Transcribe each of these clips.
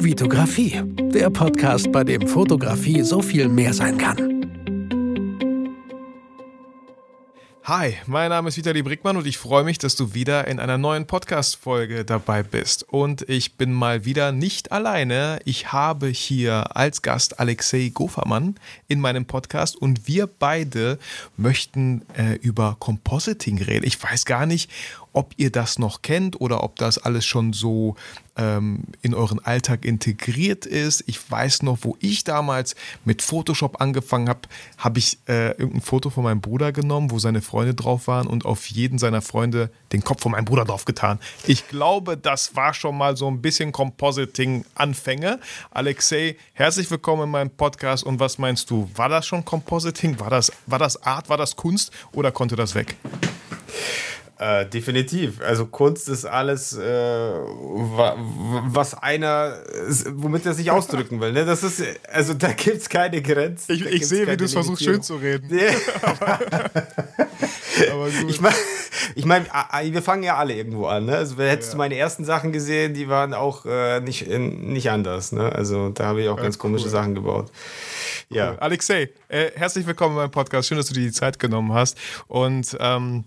Vitografie, der Podcast, bei dem Fotografie so viel mehr sein kann. Hi, mein Name ist Vitali Brickmann und ich freue mich, dass du wieder in einer neuen Podcast-Folge dabei bist. Und ich bin mal wieder nicht alleine. Ich habe hier als Gast Alexei Gofermann in meinem Podcast und wir beide möchten äh, über Compositing reden. Ich weiß gar nicht, ob ihr das noch kennt oder ob das alles schon so ähm, in euren Alltag integriert ist. Ich weiß noch, wo ich damals mit Photoshop angefangen habe, habe ich äh, irgendein Foto von meinem Bruder genommen, wo seine Freunde drauf waren und auf jeden seiner Freunde den Kopf von meinem Bruder drauf getan. Ich glaube, das war schon mal so ein bisschen Compositing-Anfänge. Alexei, herzlich willkommen in meinem Podcast. Und was meinst du? War das schon Compositing? War das, war das Art? War das Kunst? Oder konnte das weg? Äh, definitiv. Also Kunst ist alles, äh, was einer, womit er sich ausdrücken will. Ne? Das ist, also da gibt es keine Grenzen. Ich, ich sehe, wie du es versuchst, schön zu reden. aber, aber gut. Ich meine, ich mein, wir fangen ja alle irgendwo an. Ne? Also hättest ja. du meine ersten Sachen gesehen, die waren auch äh, nicht, nicht anders. Ne? Also da habe ich auch ganz, ganz komische cool. Sachen gebaut. Ja. Cool. Alexei, äh, herzlich willkommen meinem Podcast. Schön, dass du dir die Zeit genommen hast. Und ähm,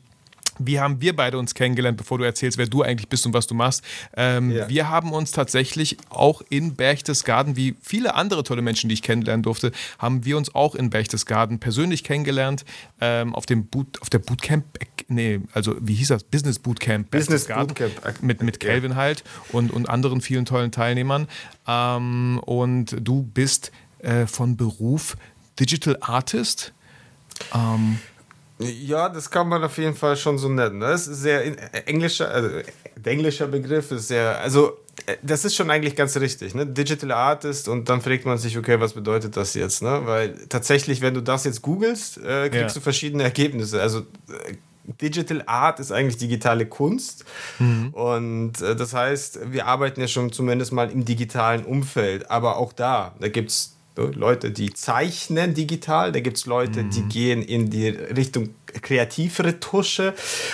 wie haben wir beide uns kennengelernt, bevor du erzählst, wer du eigentlich bist und was du machst? Ähm, ja. Wir haben uns tatsächlich auch in Berchtesgaden, wie viele andere tolle Menschen, die ich kennenlernen durfte, haben wir uns auch in Berchtesgaden persönlich kennengelernt ähm, auf dem Boot, auf der Bootcamp, nee, also wie hieß das? Business Bootcamp Business Bootcamp mit mit Calvin halt und und anderen vielen tollen Teilnehmern. Ähm, und du bist äh, von Beruf Digital Artist. Ähm, ja, das kann man auf jeden Fall schon so nennen. Das ist sehr englischer, also der englische Begriff ist sehr, also äh, das ist schon eigentlich ganz richtig, ne? Digital Artist und dann fragt man sich, okay, was bedeutet das jetzt, ne? Weil tatsächlich, wenn du das jetzt googelst, äh, kriegst ja. du verschiedene Ergebnisse. Also äh, Digital Art ist eigentlich digitale Kunst. Mhm. Und äh, das heißt, wir arbeiten ja schon zumindest mal im digitalen Umfeld. Aber auch da, da gibt es Leute, die zeichnen digital, da gibt es Leute, mhm. die gehen in die Richtung kreativere Tusche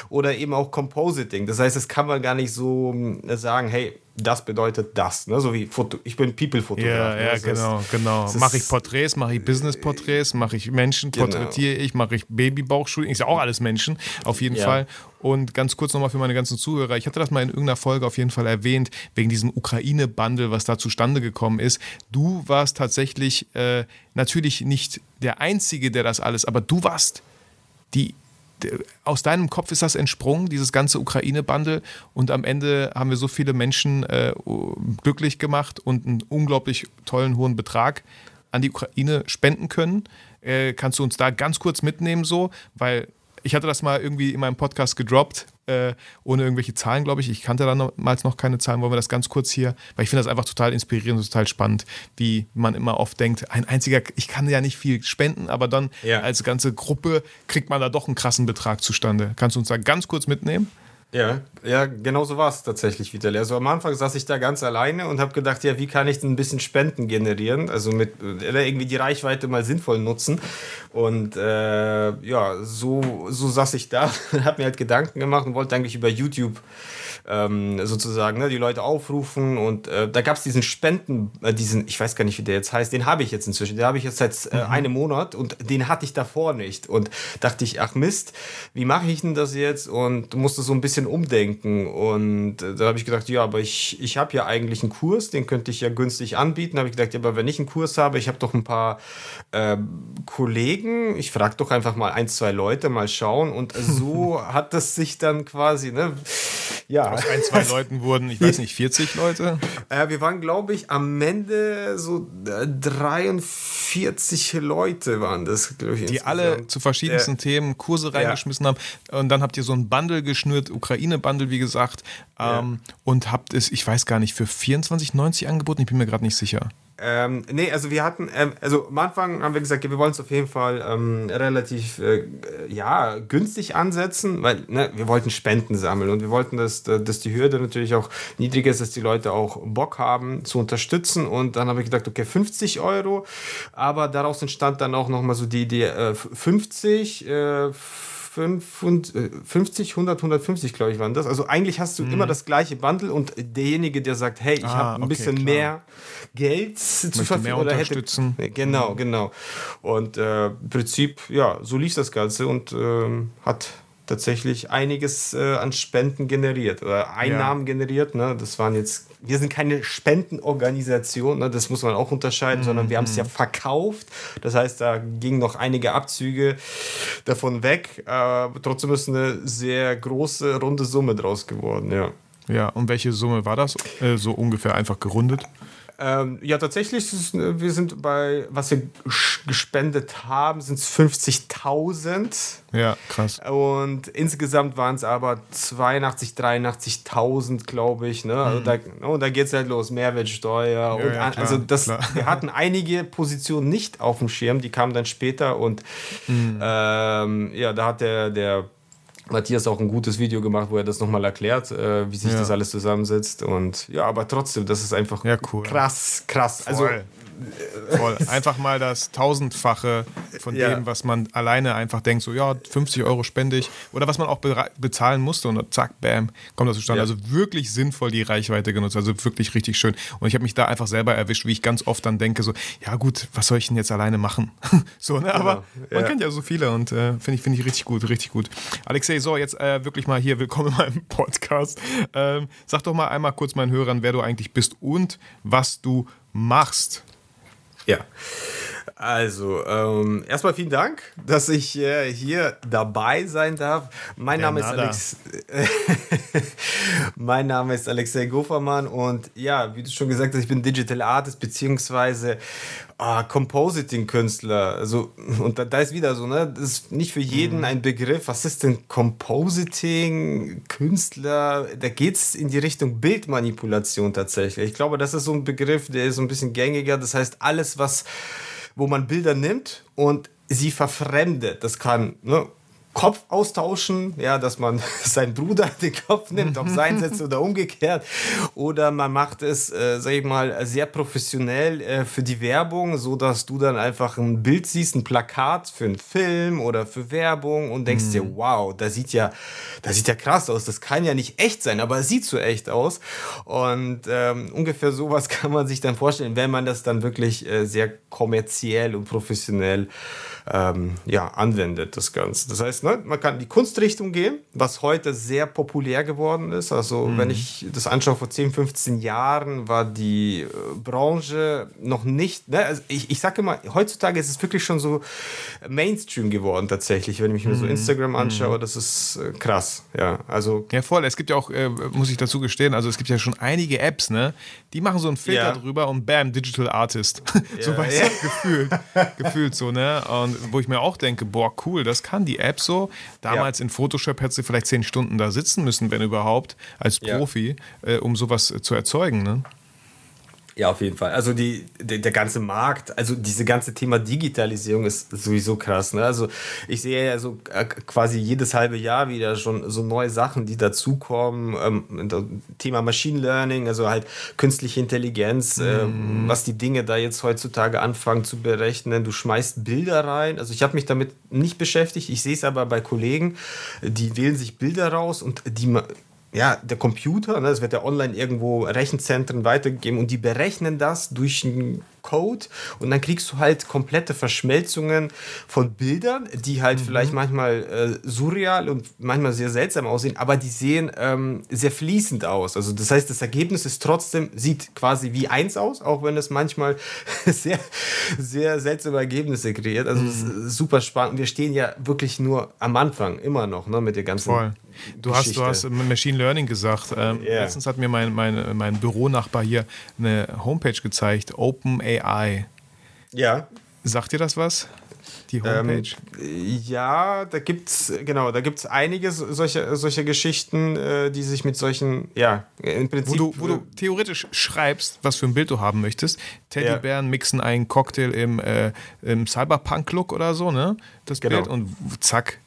oder eben auch Compositing. Das heißt, das kann man gar nicht so äh, sagen, hey, das bedeutet das, ne? so wie Foto, ich bin People-Fotograf. Ja, ne? ja, das genau, heißt, genau. Mache ich Porträts, mache ich Business-Porträts, mache ich Menschen, genau. porträtiere ich, mache ich Babybauchshooting, ist ja auch alles Menschen, auf jeden ja. Fall. Und ganz kurz nochmal für meine ganzen Zuhörer, ich hatte das mal in irgendeiner Folge auf jeden Fall erwähnt, wegen diesem Ukraine-Bundle, was da zustande gekommen ist. Du warst tatsächlich äh, natürlich nicht der Einzige, der das alles, aber du warst die aus deinem Kopf ist das entsprungen, dieses ganze Ukraine-Bundle. Und am Ende haben wir so viele Menschen äh, glücklich gemacht und einen unglaublich tollen hohen Betrag an die Ukraine spenden können. Äh, kannst du uns da ganz kurz mitnehmen, so? Weil ich hatte das mal irgendwie in meinem Podcast gedroppt äh, ohne irgendwelche Zahlen, glaube ich. Ich kannte damals noch keine Zahlen. Wollen wir das ganz kurz hier, weil ich finde das einfach total inspirierend und total spannend, wie man immer oft denkt, ein einziger, ich kann ja nicht viel spenden, aber dann ja. als ganze Gruppe kriegt man da doch einen krassen Betrag zustande. Kannst du uns da ganz kurz mitnehmen? Ja, ja, genau so war es tatsächlich, Vitali. Also am Anfang saß ich da ganz alleine und habe gedacht, ja, wie kann ich denn ein bisschen Spenden generieren? Also mit äh, irgendwie die Reichweite mal sinnvoll nutzen. Und äh, ja, so, so saß ich da und habe mir halt Gedanken gemacht und wollte eigentlich über YouTube ähm, sozusagen ne, die Leute aufrufen und äh, da gab es diesen Spenden, äh, diesen, ich weiß gar nicht, wie der jetzt heißt, den habe ich jetzt inzwischen, den habe ich jetzt seit äh, mhm. einem Monat und den hatte ich davor nicht und dachte ich, ach Mist, wie mache ich denn das jetzt? Und musste so ein bisschen umdenken und äh, da habe ich gedacht, ja, aber ich, ich habe ja eigentlich einen Kurs, den könnte ich ja günstig anbieten, habe ich gedacht, ja, aber wenn ich einen Kurs habe, ich habe doch ein paar ähm, Kollegen, ich frage doch einfach mal ein, zwei Leute, mal schauen. Und so hat das sich dann quasi, ne, ja, aus ein, zwei Leuten wurden, ich weiß nicht, 40 Leute? Äh, wir waren, glaube ich, am Ende so 43 äh, Leute waren das, ich. Die insgesamt. alle zu verschiedensten äh, Themen Kurse reingeschmissen ja. haben. Und dann habt ihr so ein Bundle geschnürt, Ukraine-Bundle, wie gesagt, ähm, ja. und habt es, ich weiß gar nicht, für 24,90 angeboten. Ich bin mir gerade nicht sicher. Ähm, nee, also wir hatten, ähm, also am Anfang haben wir gesagt, wir wollen es auf jeden Fall ähm, relativ, äh, ja, günstig ansetzen, weil ne, wir wollten Spenden sammeln und wir wollten, dass, dass die Hürde natürlich auch niedriger ist, dass die Leute auch Bock haben zu unterstützen. Und dann habe ich gedacht, okay, 50 Euro, aber daraus entstand dann auch nochmal so die Idee, äh, 50, äh, 50, 100, 150, glaube ich, waren das. Also eigentlich hast du mhm. immer das gleiche Bundle und derjenige, der sagt, hey, ich ah, habe ein okay, bisschen klar. mehr Geld zu verfügen oder hätte. Genau, mhm. genau. Und äh, im Prinzip, ja, so lief das Ganze und ähm, hat tatsächlich einiges äh, an Spenden generiert oder Einnahmen ja. generiert. Ne? Das waren jetzt, wir sind keine Spendenorganisation, ne? das muss man auch unterscheiden, mhm. sondern wir haben es ja mhm. verkauft. Das heißt, da gingen noch einige Abzüge davon weg. Äh, trotzdem ist eine sehr große, runde Summe draus geworden, ja. Ja, und welche Summe war das? Äh, so ungefähr einfach gerundet? Ähm, ja, tatsächlich, ist, wir sind bei, was wir gespendet haben, sind es 50.000. Ja, krass. Und insgesamt waren es aber 82, 83.000, glaube ich. Ne? Also mhm. da, oh, da geht es halt los, Mehrwertsteuer. Ja, und ja, klar, also das, wir hatten einige Positionen nicht auf dem Schirm, die kamen dann später. Und mhm. ähm, ja, da hat der, der Matthias auch ein gutes Video gemacht, wo er das nochmal erklärt, äh, wie sich ja. das alles zusammensetzt. Und ja, aber trotzdem, das ist einfach ja, cool. krass, krass. Also Voll. Also Voll. Einfach mal das Tausendfache von ja. dem, was man alleine einfach denkt, so ja, 50 Euro spende ich. Oder was man auch be bezahlen musste und zack, bam, kommt das zustande. Ja. Also wirklich sinnvoll die Reichweite genutzt. Also wirklich richtig schön. Und ich habe mich da einfach selber erwischt, wie ich ganz oft dann denke, so, ja gut, was soll ich denn jetzt alleine machen? so, ne? Aber genau. man kennt ja so viele und äh, finde ich, find ich richtig gut, richtig gut. Alexei, so, jetzt äh, wirklich mal hier, willkommen in meinem Podcast. Ähm, sag doch mal einmal kurz meinen Hörern, wer du eigentlich bist und was du machst. Ja. Also, ähm, erstmal vielen Dank, dass ich äh, hier dabei sein darf. Mein Name ist Alex. mein Name ist Alexei Gofermann und ja, wie du schon gesagt hast, ich bin Digital Artist beziehungsweise ah, Compositing-Künstler. Also, und da, da, ist wieder so, ne? Das ist nicht für jeden mhm. ein Begriff. Was ist denn Compositing-Künstler? Da geht es in die Richtung Bildmanipulation tatsächlich. Ich glaube, das ist so ein Begriff, der ist so ein bisschen gängiger. Das heißt, alles, was, wo man Bilder nimmt und sie verfremdet. Das kann ne, Kopf austauschen, ja, dass man seinen Bruder den Kopf nimmt, auf sein setzt oder umgekehrt. Oder man macht es, äh, sag ich mal, sehr professionell äh, für die Werbung, so dass du dann einfach ein Bild siehst, ein Plakat für einen Film oder für Werbung und denkst mhm. dir, wow, das sieht ja, das sieht ja krass aus. Das kann ja nicht echt sein, aber es sieht so echt aus. Und ähm, ungefähr sowas kann man sich dann vorstellen, wenn man das dann wirklich äh, sehr kommerziell und professionell ähm, ja, anwendet, das Ganze. Das heißt, ne, man kann in die Kunstrichtung gehen, was heute sehr populär geworden ist. Also, mhm. wenn ich das anschaue, vor 10, 15 Jahren war die äh, Branche noch nicht, ne, also ich, ich sage immer, heutzutage ist es wirklich schon so Mainstream geworden, tatsächlich, wenn ich mir mhm. so Instagram anschaue, mhm. das ist äh, krass, ja. Also, ja, voll. Es gibt ja auch, äh, muss ich dazu gestehen, also es gibt ja schon einige Apps, ne, die machen so einen Filter ja. drüber und bam, Digital Artist. Ja, so weißt ja. du, gefühlt, gefühlt so, ne? Und wo ich mir auch denke, boah, cool, das kann die App so. Damals ja. in Photoshop hättest du vielleicht zehn Stunden da sitzen müssen, wenn überhaupt, als Profi, ja. äh, um sowas zu erzeugen, ne? Ja, auf jeden Fall. Also die, der, der, ganze Markt, also diese ganze Thema Digitalisierung ist sowieso krass. Ne? Also ich sehe ja so äh, quasi jedes halbe Jahr wieder schon so neue Sachen, die dazukommen. Ähm, Thema Machine Learning, also halt künstliche Intelligenz, äh, mhm. äh, was die Dinge da jetzt heutzutage anfangen zu berechnen. Du schmeißt Bilder rein. Also ich habe mich damit nicht beschäftigt. Ich sehe es aber bei Kollegen, die wählen sich Bilder raus und die ja, der Computer, ne, das wird ja online irgendwo Rechenzentren weitergegeben und die berechnen das durch einen Code und dann kriegst du halt komplette Verschmelzungen von Bildern, die halt mhm. vielleicht manchmal äh, surreal und manchmal sehr seltsam aussehen, aber die sehen ähm, sehr fließend aus. Also das heißt, das Ergebnis ist trotzdem, sieht quasi wie eins aus, auch wenn es manchmal sehr, sehr seltsame Ergebnisse kreiert. Also mhm. super spannend. Wir stehen ja wirklich nur am Anfang, immer noch, ne, mit der ganzen Voll. Du hast, du hast Machine Learning gesagt. Ähm, yeah. Letztens hat mir mein, mein, mein Büronachbar hier eine Homepage gezeigt, OpenAI. Ja. Sagt dir das was? Die Homepage? Ähm, ja, da gibt es, genau, da gibt es einige solcher solche Geschichten, äh, die sich mit solchen, ja, im Prinzip. Wo du, wo du theoretisch schreibst, was für ein Bild du haben möchtest. Teddybären ja. mixen einen Cocktail im, äh, im Cyberpunk-Look oder so, ne? Das genau. Bild und zack,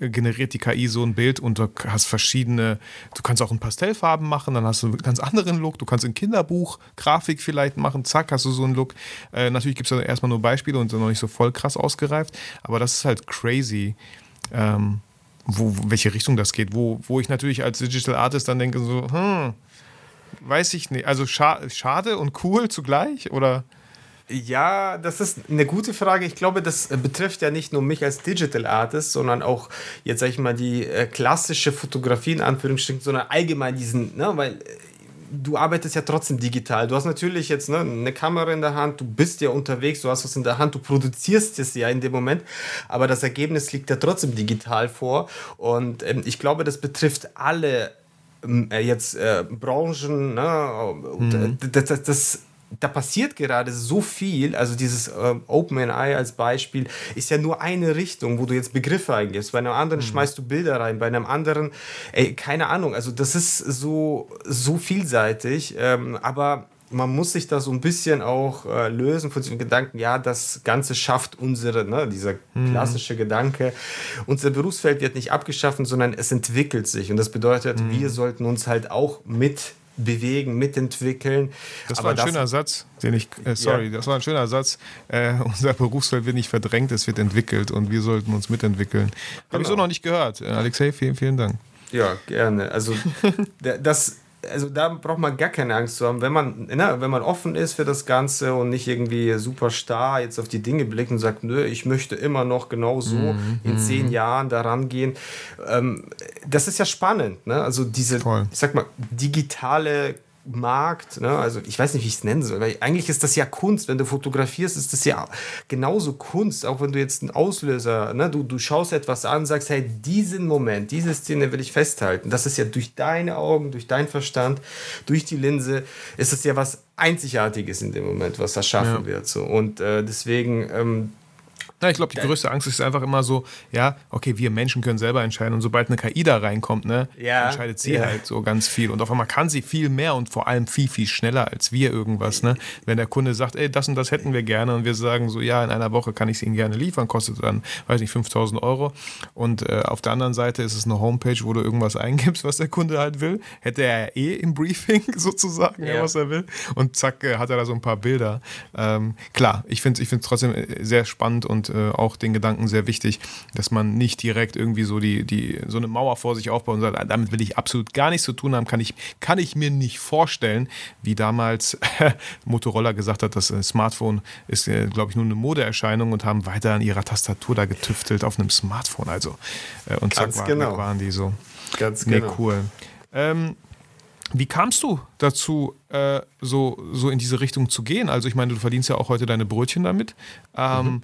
generiert die KI so ein Bild und du hast verschiedene, du kannst auch in Pastellfarben machen, dann hast du einen ganz anderen Look, du kannst in Kinderbuch Grafik vielleicht machen, zack, hast du so einen Look. Äh, natürlich gibt es da erstmal nur Beispiele und sind noch nicht so voll krass ausgereift, aber das ist halt crazy. Ähm, wo, welche Richtung das geht. Wo, wo ich natürlich als Digital Artist dann denke, so, hm, weiß ich nicht. Also scha schade und cool zugleich, oder? Ja, das ist eine gute Frage. Ich glaube, das betrifft ja nicht nur mich als Digital Artist, sondern auch, jetzt sage ich mal, die äh, klassische Fotografie in Anführungsstrichen, sondern allgemein diesen, ne, weil äh, du arbeitest ja trotzdem digital. Du hast natürlich jetzt ne, eine Kamera in der Hand, du bist ja unterwegs, du hast was in der Hand, du produzierst es ja in dem Moment, aber das Ergebnis liegt ja trotzdem digital vor. Und ähm, ich glaube, das betrifft alle ähm, äh, jetzt äh, Branchen. Ne? Mhm. Das, das, das da passiert gerade so viel. Also dieses äh, OpenAI als Beispiel ist ja nur eine Richtung, wo du jetzt Begriffe eingibst. Bei einem anderen mhm. schmeißt du Bilder rein, bei einem anderen, ey, keine Ahnung. Also das ist so, so vielseitig. Ähm, aber man muss sich da so ein bisschen auch äh, lösen von diesem Gedanken, ja, das Ganze schafft unsere, ne, dieser mhm. klassische Gedanke, unser Berufsfeld wird nicht abgeschaffen, sondern es entwickelt sich. Und das bedeutet, mhm. wir sollten uns halt auch mit bewegen, mitentwickeln. Das war ein das, schöner Satz, den ich, äh, sorry, ja. das war ein schöner Satz. Äh, unser Berufsfeld wird nicht verdrängt, es wird entwickelt und wir sollten uns mitentwickeln. Genau. Habe ich so noch nicht gehört. Äh, Alexei, vielen, vielen Dank. Ja, gerne. Also das also da braucht man gar keine Angst zu haben, wenn man, ne, wenn man offen ist für das Ganze und nicht irgendwie super starr jetzt auf die Dinge blickt und sagt, nö, ich möchte immer noch genau so mhm. in zehn mhm. Jahren daran gehen. Ähm, das ist ja spannend, ne? Also diese, Voll. ich sag mal, digitale Markt, ne? also ich weiß nicht, wie ich es nennen soll, weil eigentlich ist das ja Kunst. Wenn du fotografierst, ist das ja genauso Kunst, auch wenn du jetzt einen Auslöser, ne? du, du schaust etwas an, sagst, hey, diesen Moment, diese Szene will ich festhalten. Das ist ja durch deine Augen, durch deinen Verstand, durch die Linse, ist es ja was Einzigartiges in dem Moment, was erschaffen ja. wird. So. Und äh, deswegen, ähm, ja, ich glaube, die größte Angst ist einfach immer so, ja, okay, wir Menschen können selber entscheiden und sobald eine KI da reinkommt, ne, ja, entscheidet sie ja. halt so ganz viel und auf einmal kann sie viel mehr und vor allem viel, viel schneller als wir irgendwas, ne. Wenn der Kunde sagt, ey, das und das hätten wir gerne und wir sagen so, ja, in einer Woche kann ich es Ihnen gerne liefern, kostet dann, weiß nicht, 5000 Euro und äh, auf der anderen Seite ist es eine Homepage, wo du irgendwas eingibst, was der Kunde halt will, hätte er eh im Briefing sozusagen, ja. was er will und zack, äh, hat er da so ein paar Bilder. Ähm, klar, ich finde es ich trotzdem äh, sehr spannend und äh, auch den Gedanken sehr wichtig, dass man nicht direkt irgendwie so die, die so eine Mauer vor sich aufbaut und sagt, ah, damit will ich absolut gar nichts zu tun haben, kann ich, kann ich mir nicht vorstellen, wie damals Motorola gesagt hat, das äh, Smartphone ist, äh, glaube ich, nur eine Modeerscheinung und haben weiter an ihrer Tastatur da getüftelt auf einem Smartphone. Also äh, und zack, war, genau. waren die so. Ganz genau. Nee, cool. Ähm, wie kamst du dazu, äh, so, so in diese Richtung zu gehen? Also ich meine, du verdienst ja auch heute deine Brötchen damit. Ähm, mhm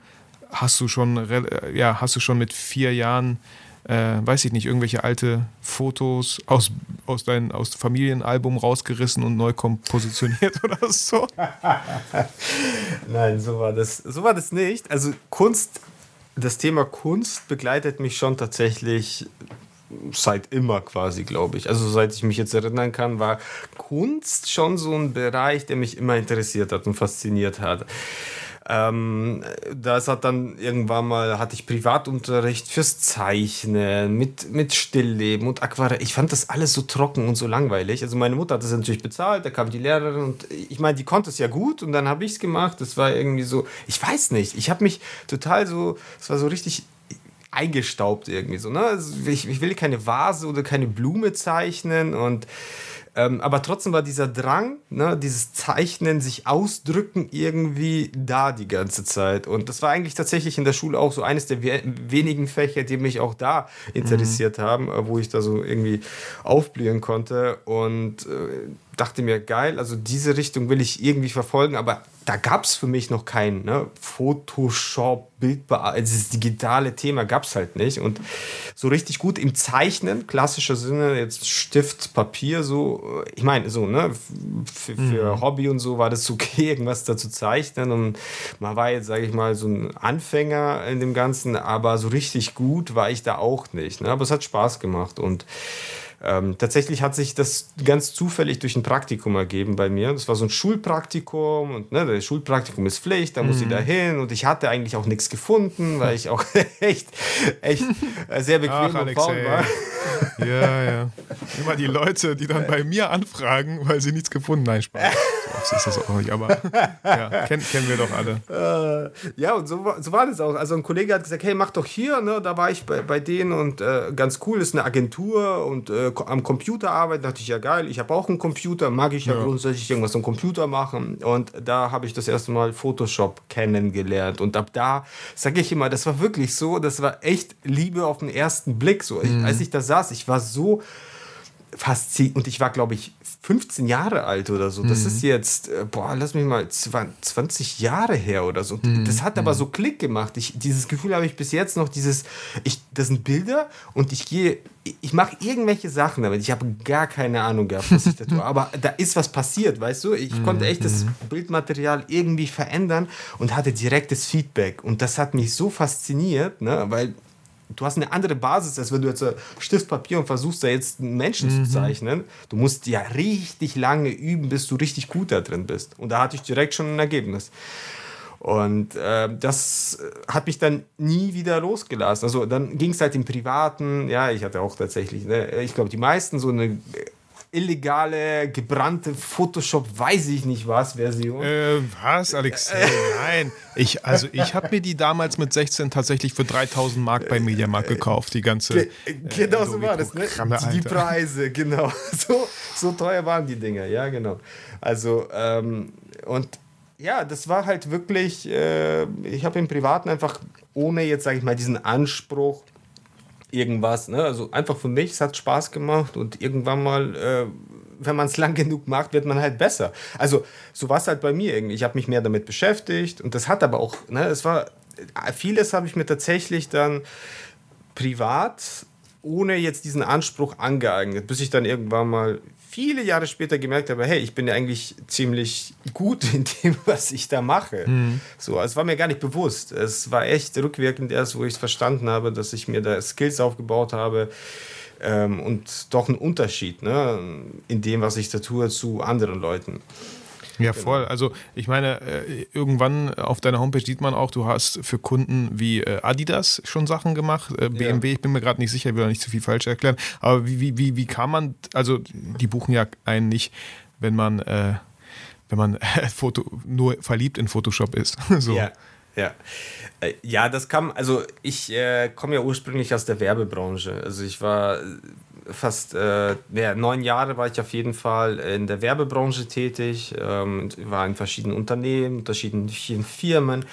hast du schon, äh, ja, hast du schon mit vier Jahren, äh, weiß ich nicht, irgendwelche alte Fotos aus, aus deinem aus Familienalbum rausgerissen und neu kompositioniert oder so? Nein, so war das, so war das nicht. Also Kunst, das Thema Kunst begleitet mich schon tatsächlich seit immer quasi, glaube ich. Also seit ich mich jetzt erinnern kann, war Kunst schon so ein Bereich, der mich immer interessiert hat und fasziniert hat. Ähm, das hat dann irgendwann mal, hatte ich Privatunterricht fürs Zeichnen, mit, mit Stillleben und Aquarell. Ich fand das alles so trocken und so langweilig. Also meine Mutter hat das natürlich bezahlt, da kam die Lehrerin und ich meine, die konnte es ja gut und dann habe ich es gemacht. Das war irgendwie so, ich weiß nicht, ich habe mich total so, es war so richtig eingestaubt irgendwie so. Ne? Also ich, ich will keine Vase oder keine Blume zeichnen und ähm, aber trotzdem war dieser Drang, ne, dieses Zeichnen, sich ausdrücken irgendwie da die ganze Zeit. Und das war eigentlich tatsächlich in der Schule auch so eines der wenigen Fächer, die mich auch da interessiert mhm. haben, äh, wo ich da so irgendwie aufblühen konnte. Und äh, dachte mir, geil, also diese Richtung will ich irgendwie verfolgen, aber da gab es für mich noch kein ne, Photoshop, Bildbearbeitung, also dieses digitale Thema gab es halt nicht. Und so richtig gut im Zeichnen, klassischer Sinne, jetzt Stift, Papier, so, ich meine, so, ne, für, für mhm. Hobby und so war das okay, irgendwas da zu zeichnen. Und man war jetzt, sage ich mal, so ein Anfänger in dem Ganzen, aber so richtig gut war ich da auch nicht. Ne? Aber es hat Spaß gemacht und ähm, tatsächlich hat sich das ganz zufällig durch ein Praktikum ergeben bei mir. Das war so ein Schulpraktikum und ne, das Schulpraktikum ist Pflicht, da muss ich mhm. da hin und ich hatte eigentlich auch nichts gefunden, weil ich auch echt, echt sehr bequem Ach, und faul war. Ja, ja. Immer die Leute, die dann bei mir anfragen, weil sie nichts gefunden. Nein, Spaß. Oft ist das auch nicht, aber ja, kennen, kennen wir doch alle. Äh, ja, und so, so war das auch. Also ein Kollege hat gesagt, hey, mach doch hier, ne? Da war ich bei, bei denen und äh, ganz cool, ist eine Agentur und äh, am Computer arbeiten. Da dachte ich, ja geil, ich habe auch einen Computer, mag ich ja, ja. grundsätzlich irgendwas am Computer machen. Und da habe ich das erste Mal Photoshop kennengelernt. Und ab da, sage ich immer, das war wirklich so, das war echt Liebe auf den ersten Blick. So, mhm. als ich da saß, ich war so fasziniert und ich war, glaube ich, 15 Jahre alt oder so. Das mhm. ist jetzt, äh, boah, lass mich mal, 20 Jahre her oder so. Mhm. Das hat aber mhm. so Klick gemacht. Ich, dieses Gefühl habe ich bis jetzt noch, dieses, ich, das sind Bilder und ich gehe, ich mache irgendwelche Sachen damit. Ich habe gar keine Ahnung gehabt, was ich da tue. Aber da ist was passiert, weißt du? Ich mhm. konnte echt das mhm. Bildmaterial irgendwie verändern und hatte direktes Feedback. Und das hat mich so fasziniert, ne? weil du hast eine andere Basis, als wenn du jetzt Stift, Papier und versuchst da jetzt einen Menschen mhm. zu zeichnen. Du musst ja richtig lange üben, bis du richtig gut da drin bist. Und da hatte ich direkt schon ein Ergebnis. Und äh, das hat mich dann nie wieder losgelassen. Also dann ging es halt im Privaten, ja, ich hatte auch tatsächlich, ne, ich glaube, die meisten so eine illegale, gebrannte Photoshop, weiß ich nicht was Version. Äh, was, Alexei? Nein. Ich, also ich habe mir die damals mit 16 tatsächlich für 3000 Mark bei Mediamarkt gekauft, die ganze. Ge äh, genau so war das, ne? Die, die Preise, genau. So, so teuer waren die Dinger, ja, genau. Also, ähm, und ja, das war halt wirklich, äh, ich habe im Privaten einfach, ohne jetzt, sage ich mal, diesen Anspruch, irgendwas. Ne? Also einfach für mich, es hat Spaß gemacht und irgendwann mal, äh, wenn man es lang genug macht, wird man halt besser. Also so war es halt bei mir irgendwie. Ich habe mich mehr damit beschäftigt und das hat aber auch, ne, es war, vieles habe ich mir tatsächlich dann privat ohne jetzt diesen Anspruch angeeignet, bis ich dann irgendwann mal viele Jahre später gemerkt habe, hey, ich bin ja eigentlich ziemlich gut in dem, was ich da mache. Mhm. So, es war mir gar nicht bewusst. Es war echt rückwirkend erst, wo ich es verstanden habe, dass ich mir da Skills aufgebaut habe ähm, und doch ein Unterschied ne, in dem, was ich da tue, zu anderen Leuten. Ja, genau. voll. Also ich meine, äh, irgendwann auf deiner Homepage sieht man auch, du hast für Kunden wie äh, Adidas schon Sachen gemacht, BMW, ja. ich bin mir gerade nicht sicher, ich will da nicht zu viel falsch erklären, aber wie, wie, wie, wie kann man, also die buchen ja einen nicht, wenn man, äh, wenn man Foto, nur verliebt in Photoshop ist. so. Ja. Ja. Ja, das kam, also ich äh, komme ja ursprünglich aus der Werbebranche. Also ich war fast äh, ja, neun Jahre war ich auf jeden Fall in der Werbebranche tätig, ähm, war in verschiedenen Unternehmen, verschiedenen Firmen.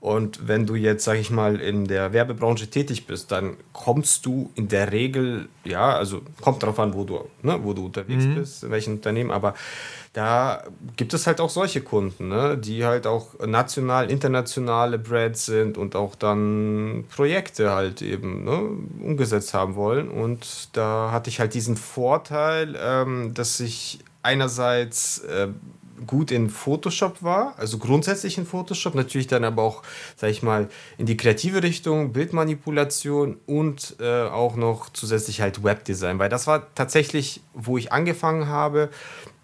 Und wenn du jetzt, sag ich mal, in der Werbebranche tätig bist, dann kommst du in der Regel, ja, also kommt darauf an, wo du, ne, wo du unterwegs mhm. bist, in welchem Unternehmen, aber da gibt es halt auch solche Kunden, ne, die halt auch national, internationale Brands sind und auch dann Projekte halt eben ne, umgesetzt haben wollen. Und da hatte ich halt diesen Vorteil, ähm, dass ich einerseits äh, gut in Photoshop war, also grundsätzlich in Photoshop, natürlich dann aber auch, sag ich mal, in die kreative Richtung, Bildmanipulation und äh, auch noch zusätzlich halt Webdesign, weil das war tatsächlich, wo ich angefangen habe,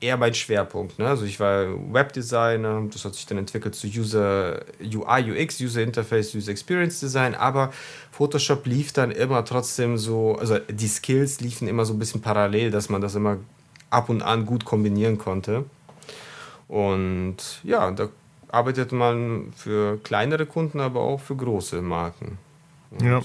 eher mein Schwerpunkt. Ne? Also ich war Webdesigner, das hat sich dann entwickelt zu User UI, UX, User Interface, User Experience Design, aber Photoshop lief dann immer trotzdem so, also die Skills liefen immer so ein bisschen parallel, dass man das immer ab und an gut kombinieren konnte. Und ja, da arbeitet man für kleinere Kunden, aber auch für große Marken. Und ja.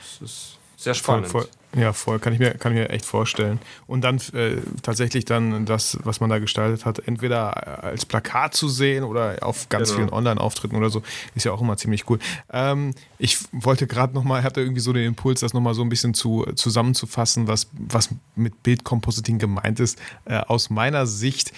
Es ist sehr spannend. Voll, voll. Ja, voll, kann ich mir, kann ich mir echt vorstellen. Und dann äh, tatsächlich dann das, was man da gestaltet hat, entweder als Plakat zu sehen oder auf ganz genau. vielen Online-Auftritten oder so, ist ja auch immer ziemlich cool. Ähm, ich wollte gerade nochmal, hatte irgendwie so den Impuls, das nochmal so ein bisschen zu, zusammenzufassen, was, was mit Bildkompositing gemeint ist. Äh, aus meiner Sicht,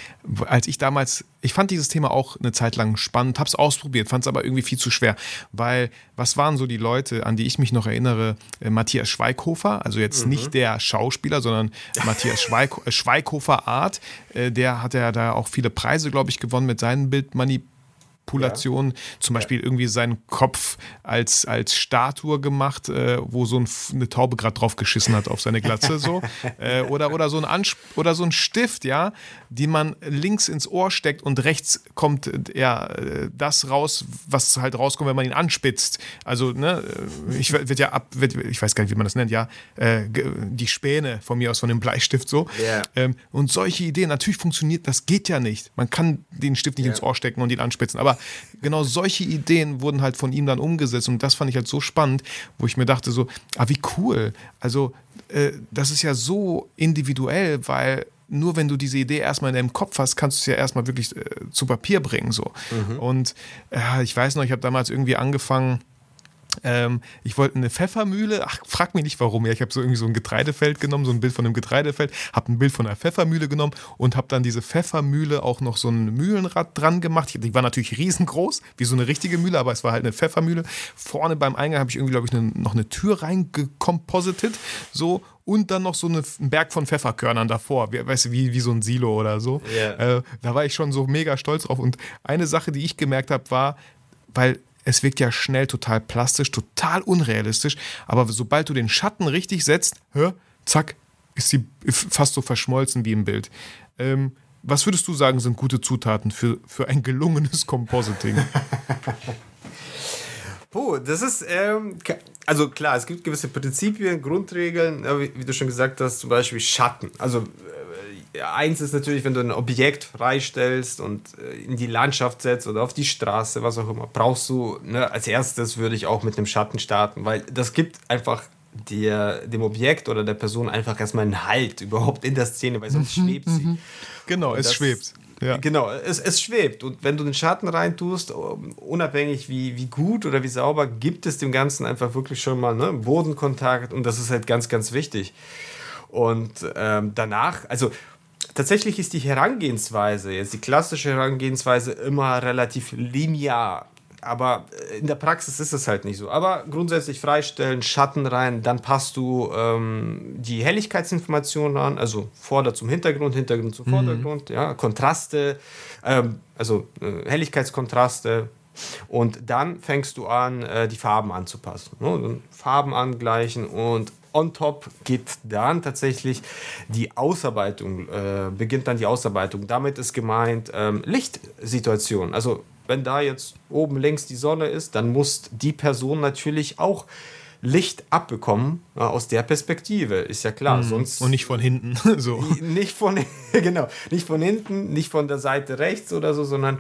als ich damals ich fand dieses Thema auch eine Zeit lang spannend, habe es ausprobiert, fand es aber irgendwie viel zu schwer, weil was waren so die Leute, an die ich mich noch erinnere? Äh, Matthias Schweighofer, also jetzt mhm. nicht der Schauspieler, sondern Matthias Schweig, äh, Schweighofer Art, äh, der hat ja da auch viele Preise, glaube ich, gewonnen mit seinen Bildmanipulationen. Manipulation, ja. zum Beispiel irgendwie seinen Kopf als, als Statue gemacht, äh, wo so ein, eine Taube gerade drauf geschissen hat auf seine Glatze, so. äh, oder, oder, so ein Ansp oder so ein Stift, ja, den man links ins Ohr steckt und rechts kommt äh, ja das raus, was halt rauskommt, wenn man ihn anspitzt. Also, ne, ich wird ja ab, wird, ich weiß gar nicht, wie man das nennt, ja, äh, die Späne von mir aus, von dem Bleistift so. Yeah. Ähm, und solche Ideen, natürlich funktioniert, das geht ja nicht. Man kann den Stift nicht yeah. ins Ohr stecken und ihn anspitzen. Aber genau solche Ideen wurden halt von ihm dann umgesetzt und das fand ich halt so spannend, wo ich mir dachte so, ah, wie cool. Also, äh, das ist ja so individuell, weil nur wenn du diese Idee erstmal in deinem Kopf hast, kannst du es ja erstmal wirklich äh, zu Papier bringen. So. Mhm. Und äh, ich weiß noch, ich habe damals irgendwie angefangen, ähm, ich wollte eine Pfeffermühle, ach, frag mich nicht warum. Ja, ich habe so irgendwie so ein Getreidefeld genommen, so ein Bild von einem Getreidefeld, habe ein Bild von einer Pfeffermühle genommen und habe dann diese Pfeffermühle auch noch so ein Mühlenrad dran gemacht. Die war natürlich riesengroß, wie so eine richtige Mühle, aber es war halt eine Pfeffermühle. Vorne beim Eingang habe ich irgendwie, glaube ich, eine, noch eine Tür reingekompositet, so und dann noch so eine, ein Berg von Pfefferkörnern davor, wie, weißt du, wie, wie so ein Silo oder so. Yeah. Äh, da war ich schon so mega stolz drauf. Und eine Sache, die ich gemerkt habe, war, weil es wirkt ja schnell total plastisch, total unrealistisch, aber sobald du den Schatten richtig setzt, hör, zack, ist sie fast so verschmolzen wie im Bild. Ähm, was würdest du sagen, sind gute Zutaten für, für ein gelungenes Compositing? Puh, das ist, ähm, also klar, es gibt gewisse Prinzipien, Grundregeln, wie, wie, du schon gesagt hast, zum Beispiel Schatten. Also eins ist natürlich, wenn du ein Objekt freistellst und äh, in die Landschaft setzt oder auf die Straße, was auch immer, brauchst du, ne, als erstes würde ich auch mit einem Schatten starten, weil das gibt einfach der, dem Objekt oder der Person einfach erstmal einen Halt überhaupt in der Szene, weil sonst mhm, schwebt sie. Mhm. Genau, es schwebt. Ja. Genau, es, es schwebt. Und wenn du den Schatten reintust, unabhängig wie, wie gut oder wie sauber, gibt es dem Ganzen einfach wirklich schon mal ne, Bodenkontakt und das ist halt ganz, ganz wichtig. Und ähm, danach, also tatsächlich ist die Herangehensweise, jetzt die klassische Herangehensweise, immer relativ linear. Aber äh, in der Praxis ist es halt nicht so. Aber grundsätzlich freistellen, Schatten rein, dann passt du ähm, die Helligkeitsinformationen an, also Vorder- zum Hintergrund, Hintergrund zum mhm. Vordergrund, mhm. ja, Kontraste, ähm, also äh, Helligkeitskontraste. Und dann fängst du an, äh, die Farben anzupassen. Ne? Farben angleichen und on top geht dann tatsächlich die Ausarbeitung, äh, beginnt dann die Ausarbeitung. Damit ist gemeint ähm, Lichtsituation. Also wenn da jetzt oben links die Sonne ist, dann muss die Person natürlich auch Licht abbekommen äh, aus der Perspektive, ist ja klar. Mhm. Sonst und nicht von hinten. so. Nicht von, genau, nicht von hinten, nicht von der Seite rechts oder so, sondern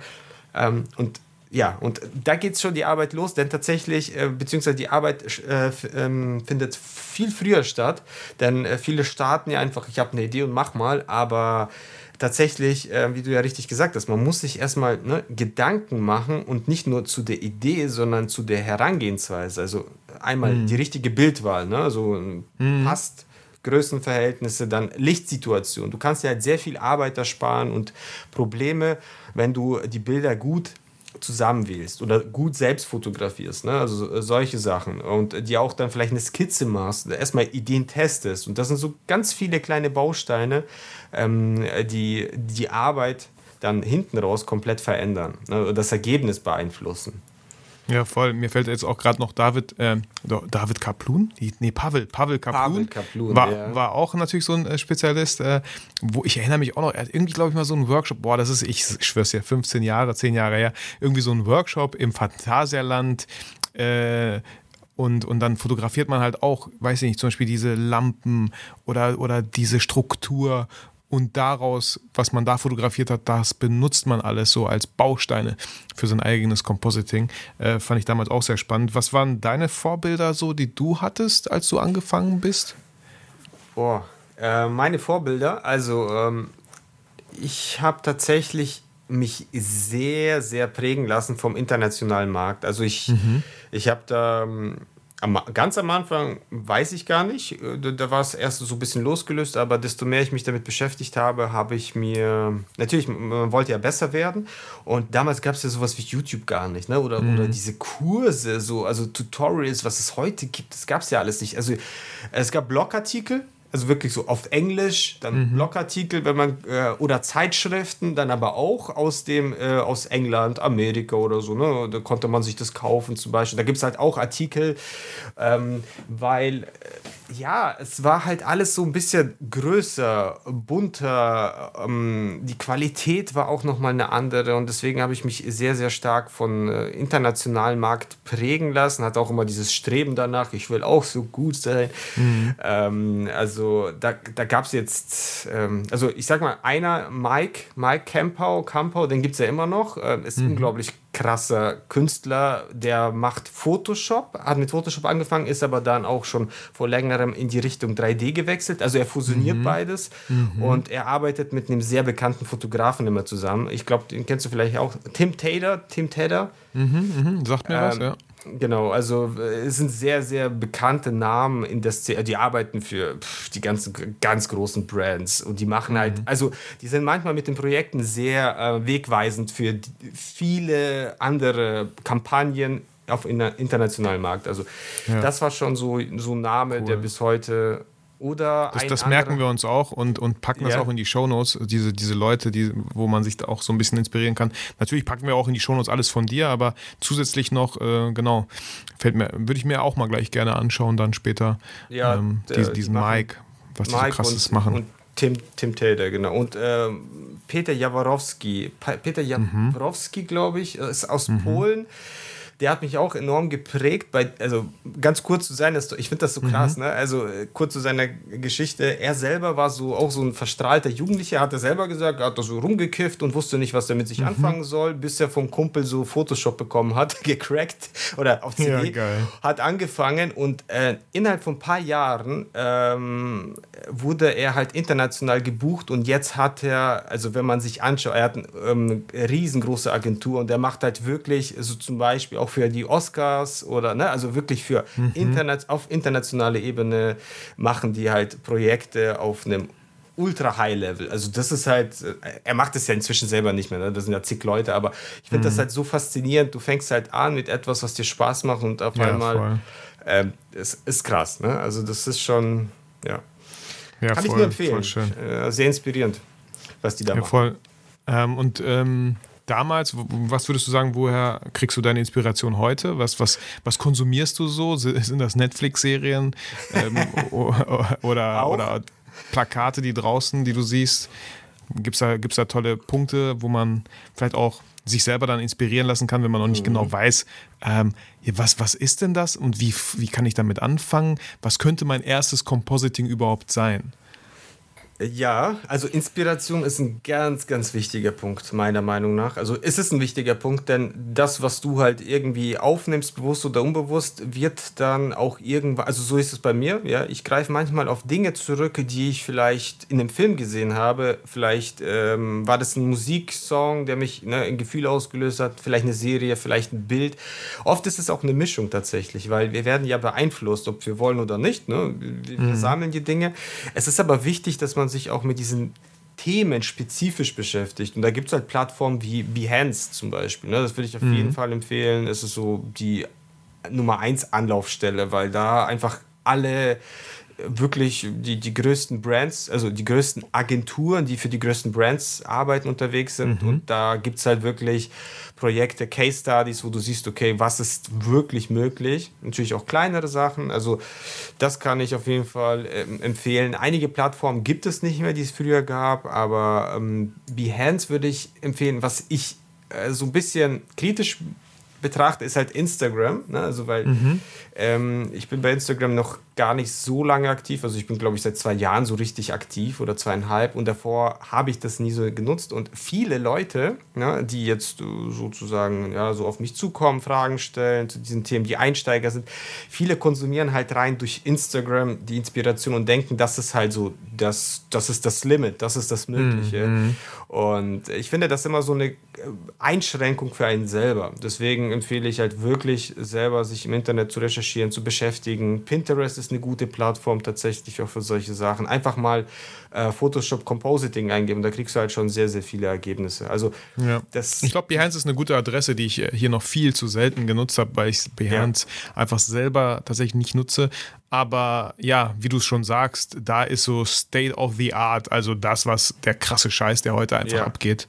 ähm, und ja, und da geht schon die Arbeit los, denn tatsächlich, äh, beziehungsweise die Arbeit äh, ähm, findet viel früher statt, denn äh, viele starten ja einfach, ich habe eine Idee und mach mal, aber tatsächlich, äh, wie du ja richtig gesagt hast, man muss sich erstmal ne, Gedanken machen und nicht nur zu der Idee, sondern zu der Herangehensweise. Also einmal mhm. die richtige Bildwahl, ne? also mhm. passt. Größenverhältnisse, dann Lichtsituation. Du kannst ja halt sehr viel Arbeit ersparen und Probleme, wenn du die Bilder gut zusammenwählst oder gut selbst fotografierst, ne? also äh, solche Sachen und die auch dann vielleicht eine Skizze machst, erstmal Ideen testest und das sind so ganz viele kleine Bausteine, ähm, die die Arbeit dann hinten raus komplett verändern, ne? das Ergebnis beeinflussen. Ja, voll. Mir fällt jetzt auch gerade noch David, äh, David Kaplun? Nee, Pavel, Pavel Kaplun. Pavel Kaplun war, ja. war auch natürlich so ein äh, Spezialist, äh, wo ich erinnere mich auch noch, er hat irgendwie, glaube ich, mal so einen Workshop, boah, das ist, ich schwör's ja, 15 Jahre, 10 Jahre her, irgendwie so ein Workshop im Phantasialand, äh, und, und dann fotografiert man halt auch, weiß ich nicht, zum Beispiel diese Lampen oder, oder diese Struktur und daraus, was man da fotografiert hat, das benutzt man alles so als Bausteine für sein eigenes Compositing. Äh, fand ich damals auch sehr spannend. Was waren deine Vorbilder so, die du hattest, als du angefangen bist? Boah, äh, meine Vorbilder, also ähm, ich habe tatsächlich mich sehr, sehr prägen lassen vom internationalen Markt. Also ich, mhm. ich habe da ähm, am, ganz am Anfang weiß ich gar nicht. Äh, da, da war es erst so ein bisschen losgelöst, aber desto mehr ich mich damit beschäftigt habe, habe ich mir. Natürlich, man wollte ja besser werden. Und damals gab es ja sowas wie YouTube gar nicht, ne? Oder, mhm. oder diese Kurse, so, also Tutorials, was es heute gibt, das gab es ja alles nicht. Also es gab Blogartikel, also wirklich so auf Englisch, dann mhm. Blogartikel, wenn man äh, oder Zeitschriften, dann aber auch aus dem äh, aus England, Amerika oder so. Ne? Da konnte man sich das kaufen zum Beispiel. Da gibt es halt auch Artikel, ähm, weil äh, ja, es war halt alles so ein bisschen größer, bunter. Ähm, die Qualität war auch nochmal eine andere und deswegen habe ich mich sehr, sehr stark von äh, internationalen Markt prägen lassen. Hat auch immer dieses Streben danach, ich will auch so gut sein. Mhm. Ähm, also da, da gab es jetzt, ähm, also ich sag mal, einer, Mike, Mike Campau, Campau, den gibt es ja immer noch, äh, ist mhm. unglaublich krasser Künstler, der macht Photoshop, hat mit Photoshop angefangen, ist aber dann auch schon vor längerem in die Richtung 3D gewechselt. Also er fusioniert mhm. beides mhm. und er arbeitet mit einem sehr bekannten Fotografen immer zusammen. Ich glaube, den kennst du vielleicht auch. Tim Tater. Tim Tater. Mhm, mhm. Sagt mir ähm, was, ja. Genau, also äh, es sind sehr, sehr bekannte Namen in der Szene, die arbeiten für pff, die ganzen ganz großen Brands und die machen halt, mhm. also die sind manchmal mit den Projekten sehr äh, wegweisend für die, viele andere Kampagnen auf in internationalen Markt. Also ja. das war schon so, so ein Name, cool. der bis heute oder das, das merken wir uns auch und, und packen ja. das auch in die Shownotes, diese, diese Leute, die, wo man sich da auch so ein bisschen inspirieren kann. Natürlich packen wir auch in die Shownotes alles von dir, aber zusätzlich noch, äh, genau, fällt mir, würde ich mir auch mal gleich gerne anschauen, dann später ja, ähm, der, diesen, diesen Mike, was Mike die so krasses und, machen. Und Tim, Tim Taylor, genau. Und ähm, Peter Jaworowski, Peter mhm. Jaworowski, mhm. glaube ich, ist aus mhm. Polen der hat mich auch enorm geprägt. Bei, also ganz kurz zu sein, ich finde das so krass, mhm. ne? Also äh, kurz zu seiner Geschichte. Er selber war so auch so ein verstrahlter Jugendlicher, hat er selber gesagt, er hat da so rumgekifft und wusste nicht, was er mit sich mhm. anfangen soll, bis er vom Kumpel so Photoshop bekommen hat, gecrackt oder auf CD, ja, hat angefangen und äh, innerhalb von ein paar Jahren ähm, wurde er halt international gebucht und jetzt hat er, also wenn man sich anschaut, er hat ähm, eine riesengroße Agentur und er macht halt wirklich so zum Beispiel auch für die Oscars oder, ne, also wirklich für mhm. Internet, auf internationaler Ebene machen die halt Projekte auf einem ultra high level. Also das ist halt, er macht es ja inzwischen selber nicht mehr, ne? das sind ja zig Leute, aber ich finde mhm. das halt so faszinierend. Du fängst halt an mit etwas, was dir Spaß macht und auf ja, einmal, ähm, es ist krass, ne? Also das ist schon, ja. ja Kann voll, ich nur empfehlen. Äh, sehr inspirierend, was die da ja, machen. Voll. Ähm, und ähm, damals, was würdest du sagen, woher kriegst du deine Inspiration heute? Was, was, was konsumierst du so? Sind das Netflix-Serien ähm, oder, oder Plakate, die draußen, die du siehst? Gibt es da, gibt's da tolle Punkte, wo man vielleicht auch sich selber dann inspirieren lassen kann, wenn man noch nicht genau mhm. genau weiß, ähm, was, was ist denn das und wie, wie kann ich damit anfangen? Was könnte mein erstes Compositing überhaupt sein? Ja, also Inspiration ist ein ganz, ganz wichtiger Punkt, meiner Meinung nach. Also es ist ein wichtiger Punkt, denn das, was du halt irgendwie aufnimmst, bewusst oder unbewusst, wird dann auch irgendwann, also so ist es bei mir, ja. Ich greife manchmal auf Dinge zurück, die ich vielleicht in einem Film gesehen habe. Vielleicht ähm, war das ein Musiksong, der mich ne, ein Gefühl ausgelöst hat, vielleicht eine Serie, vielleicht ein Bild. Oft ist es auch eine Mischung tatsächlich, weil wir werden ja beeinflusst, ob wir wollen oder nicht. Ne? Wir, wir mhm. sammeln die Dinge. Es ist aber wichtig, dass man sich auch mit diesen Themen spezifisch beschäftigt. Und da gibt es halt Plattformen wie Behance zum Beispiel. Ne? Das würde ich auf mhm. jeden Fall empfehlen. Es ist so die Nummer 1 Anlaufstelle, weil da einfach alle wirklich die, die größten Brands, also die größten Agenturen, die für die größten Brands arbeiten, unterwegs sind. Mhm. Und da gibt es halt wirklich Projekte, Case Studies, wo du siehst, okay, was ist wirklich möglich. Natürlich auch kleinere Sachen. Also das kann ich auf jeden Fall ähm, empfehlen. Einige Plattformen gibt es nicht mehr, die es früher gab, aber ähm, Behance würde ich empfehlen. Was ich äh, so ein bisschen kritisch betrachte, ist halt Instagram. Ne? Also weil mhm. Ähm, ich bin bei Instagram noch gar nicht so lange aktiv. Also ich bin, glaube ich, seit zwei Jahren so richtig aktiv oder zweieinhalb und davor habe ich das nie so genutzt. Und viele Leute, ne, die jetzt sozusagen ja, so auf mich zukommen, Fragen stellen zu diesen Themen, die Einsteiger sind, viele konsumieren halt rein durch Instagram die Inspiration und denken, das ist halt so, das, das ist das Limit, das ist das Mögliche. Mhm. Und ich finde das immer so eine Einschränkung für einen selber. Deswegen empfehle ich halt wirklich selber, sich im Internet zu recherchieren, zu beschäftigen. Pinterest ist eine gute Plattform tatsächlich auch für solche Sachen. Einfach mal äh, Photoshop Compositing eingeben, da kriegst du halt schon sehr, sehr viele Ergebnisse. Also ja. das ich glaube, Behance ist eine gute Adresse, die ich äh, hier noch viel zu selten genutzt habe, weil ich Behance ja. einfach selber tatsächlich nicht nutze. Aber ja, wie du es schon sagst, da ist so State of the Art, also das, was der krasse Scheiß, der heute einfach ja. abgeht.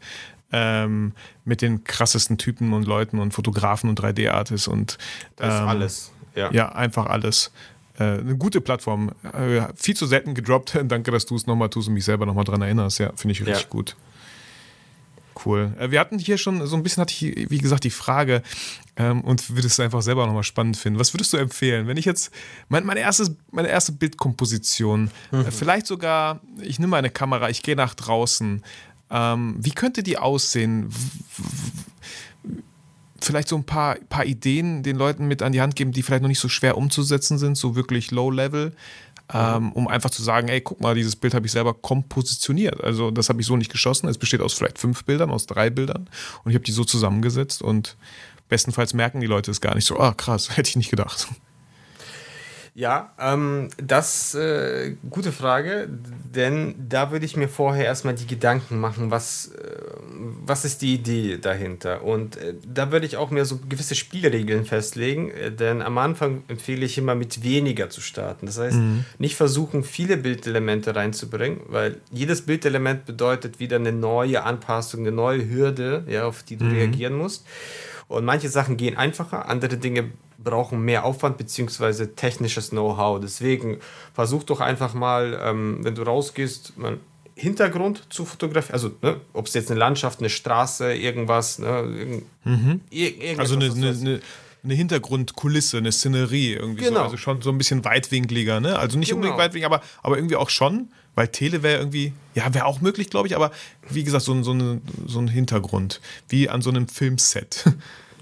Ähm, mit den krassesten Typen und Leuten und Fotografen und 3D-Artists und das ähm, alles. Ja. ja, einfach alles. Äh, eine gute Plattform. Äh, viel zu selten gedroppt. Danke, dass du es nochmal tust und mich selber nochmal dran erinnerst. Ja, finde ich richtig ja. gut. Cool. Äh, wir hatten hier schon so ein bisschen, hatte ich, wie gesagt, die Frage ähm, und würde es einfach selber nochmal spannend finden. Was würdest du empfehlen, wenn ich jetzt mein, meine, erstes, meine erste Bildkomposition, mhm. äh, vielleicht sogar, ich nehme meine Kamera, ich gehe nach draußen, ähm, wie könnte die aussehen? Vielleicht so ein paar, paar Ideen den Leuten mit an die Hand geben, die vielleicht noch nicht so schwer umzusetzen sind, so wirklich low-level ähm, um einfach zu sagen, ey, guck mal, dieses Bild habe ich selber kompositioniert. Also das habe ich so nicht geschossen. Es besteht aus vielleicht fünf Bildern, aus drei Bildern und ich habe die so zusammengesetzt und bestenfalls merken die Leute es gar nicht so, ah krass, hätte ich nicht gedacht. Ja, ähm, das äh, gute Frage, denn da würde ich mir vorher erstmal die Gedanken machen, was, äh, was ist die Idee dahinter. Und äh, da würde ich auch mir so gewisse Spielregeln festlegen, äh, denn am Anfang empfehle ich immer mit weniger zu starten. Das heißt, mhm. nicht versuchen, viele Bildelemente reinzubringen, weil jedes Bildelement bedeutet wieder eine neue Anpassung, eine neue Hürde, ja, auf die du mhm. reagieren musst. Und manche Sachen gehen einfacher, andere Dinge brauchen mehr Aufwand bzw. technisches Know-how. Deswegen versuch doch einfach mal, ähm, wenn du rausgehst, mal Hintergrund zu fotografieren. Also, ne, ob es jetzt eine Landschaft, eine Straße, irgendwas. Ne, mhm. ir also eine, eine, eine, eine, Hintergrundkulisse, eine Szenerie irgendwie. Genau. So. Also schon so ein bisschen weitwinkliger. Ne? Also nicht genau. unbedingt weitwinklig, aber, aber irgendwie auch schon. Weil Tele wäre irgendwie, ja, wäre auch möglich, glaube ich, aber wie gesagt, so, so, eine, so ein Hintergrund, wie an so einem Filmset.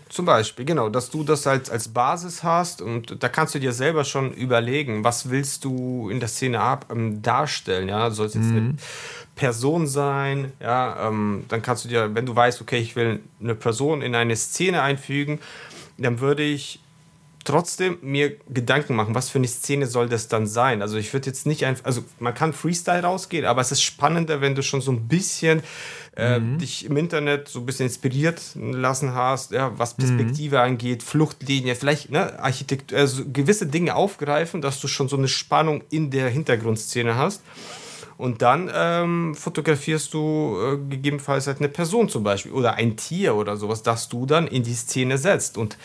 Zum Beispiel, genau, dass du das als, als Basis hast und da kannst du dir selber schon überlegen, was willst du in der Szene ab, ähm, darstellen, ja, soll es jetzt mhm. eine Person sein, ja, ähm, dann kannst du dir, wenn du weißt, okay, ich will eine Person in eine Szene einfügen, dann würde ich trotzdem mir Gedanken machen, was für eine Szene soll das dann sein. Also ich würde jetzt nicht einfach, also man kann Freestyle rausgehen, aber es ist spannender, wenn du schon so ein bisschen äh, mhm. dich im Internet so ein bisschen inspiriert lassen hast, ja, was Perspektive mhm. angeht, Fluchtlinie, vielleicht ne, Architektur, also gewisse Dinge aufgreifen, dass du schon so eine Spannung in der Hintergrundszene hast. Und dann ähm, fotografierst du äh, gegebenenfalls halt eine Person zum Beispiel oder ein Tier oder sowas, das du dann in die Szene setzt. Und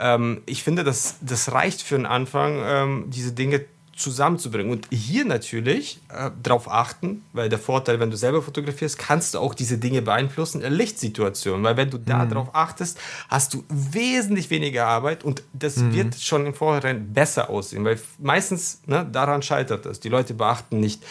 ähm, ich finde, das, das reicht für den Anfang, ähm, diese Dinge zusammenzubringen. Und hier natürlich äh, darauf achten, weil der Vorteil, wenn du selber fotografierst, kannst du auch diese Dinge beeinflussen, in Lichtsituationen. Weil wenn du da mhm. drauf achtest, hast du wesentlich weniger Arbeit und das mhm. wird schon im Vorhinein besser aussehen. Weil meistens ne, daran scheitert das. Die Leute beachten nicht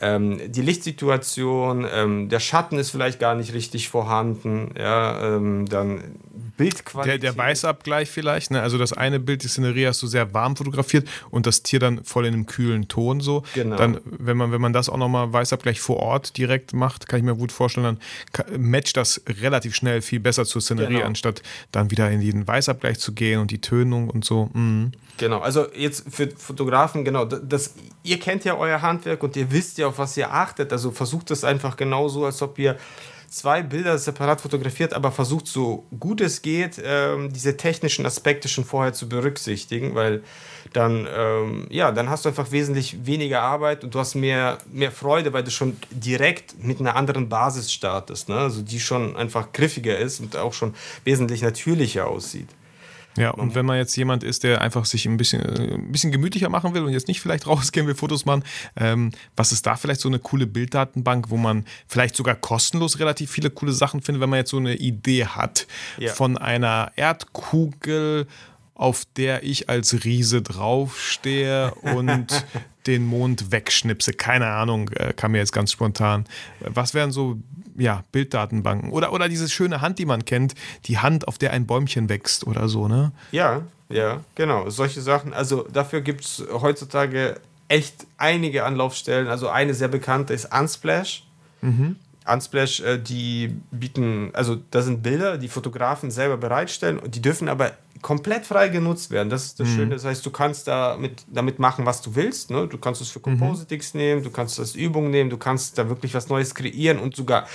ähm, die Lichtsituation, ähm, der Schatten ist vielleicht gar nicht richtig vorhanden, ja, ähm, dann Bildqualität. Der, der Weißabgleich vielleicht, ne? also das eine Bild, die Szenerie hast du sehr warm fotografiert und das Tier dann voll in einem kühlen Ton so. Genau. Dann, wenn man, wenn man das auch nochmal Weißabgleich vor Ort direkt macht, kann ich mir gut vorstellen, dann matcht das relativ schnell viel besser zur Szenerie, genau. anstatt dann wieder in den Weißabgleich zu gehen und die Tönung und so. Mhm. Genau, also jetzt für Fotografen, genau, das, ihr kennt ja euer Handwerk und ihr wisst ja, auf was ihr achtet. Also versucht es einfach genauso, als ob ihr zwei Bilder separat fotografiert, aber versucht so gut es geht, ähm, diese technischen Aspekte schon vorher zu berücksichtigen, weil dann, ähm, ja, dann hast du einfach wesentlich weniger Arbeit und du hast mehr, mehr Freude, weil du schon direkt mit einer anderen Basis startest, ne? also die schon einfach griffiger ist und auch schon wesentlich natürlicher aussieht. Ja, und wenn man jetzt jemand ist, der einfach sich ein bisschen, äh, ein bisschen gemütlicher machen will und jetzt nicht vielleicht rausgehen will, Fotos machen, ähm, was ist da vielleicht so eine coole Bilddatenbank, wo man vielleicht sogar kostenlos relativ viele coole Sachen findet, wenn man jetzt so eine Idee hat ja. von einer Erdkugel, auf der ich als Riese draufstehe und den Mond wegschnipse. Keine Ahnung, äh, kam mir jetzt ganz spontan. Was wären so ja, Bilddatenbanken. Oder, oder diese schöne Hand, die man kennt, die Hand, auf der ein Bäumchen wächst oder so, ne? Ja, ja, genau. Solche Sachen. Also dafür gibt es heutzutage echt einige Anlaufstellen. Also eine sehr bekannte ist Unsplash. Mhm. Unsplash, äh, die bieten, also das sind Bilder, die Fotografen selber bereitstellen und die dürfen aber komplett frei genutzt werden. Das ist das mhm. Schöne. Das heißt, du kannst damit, damit machen, was du willst. Ne? Du kannst es für. Compositics mhm. nehmen, du kannst es als Übung nehmen, du kannst da wirklich was Neues kreieren und sogar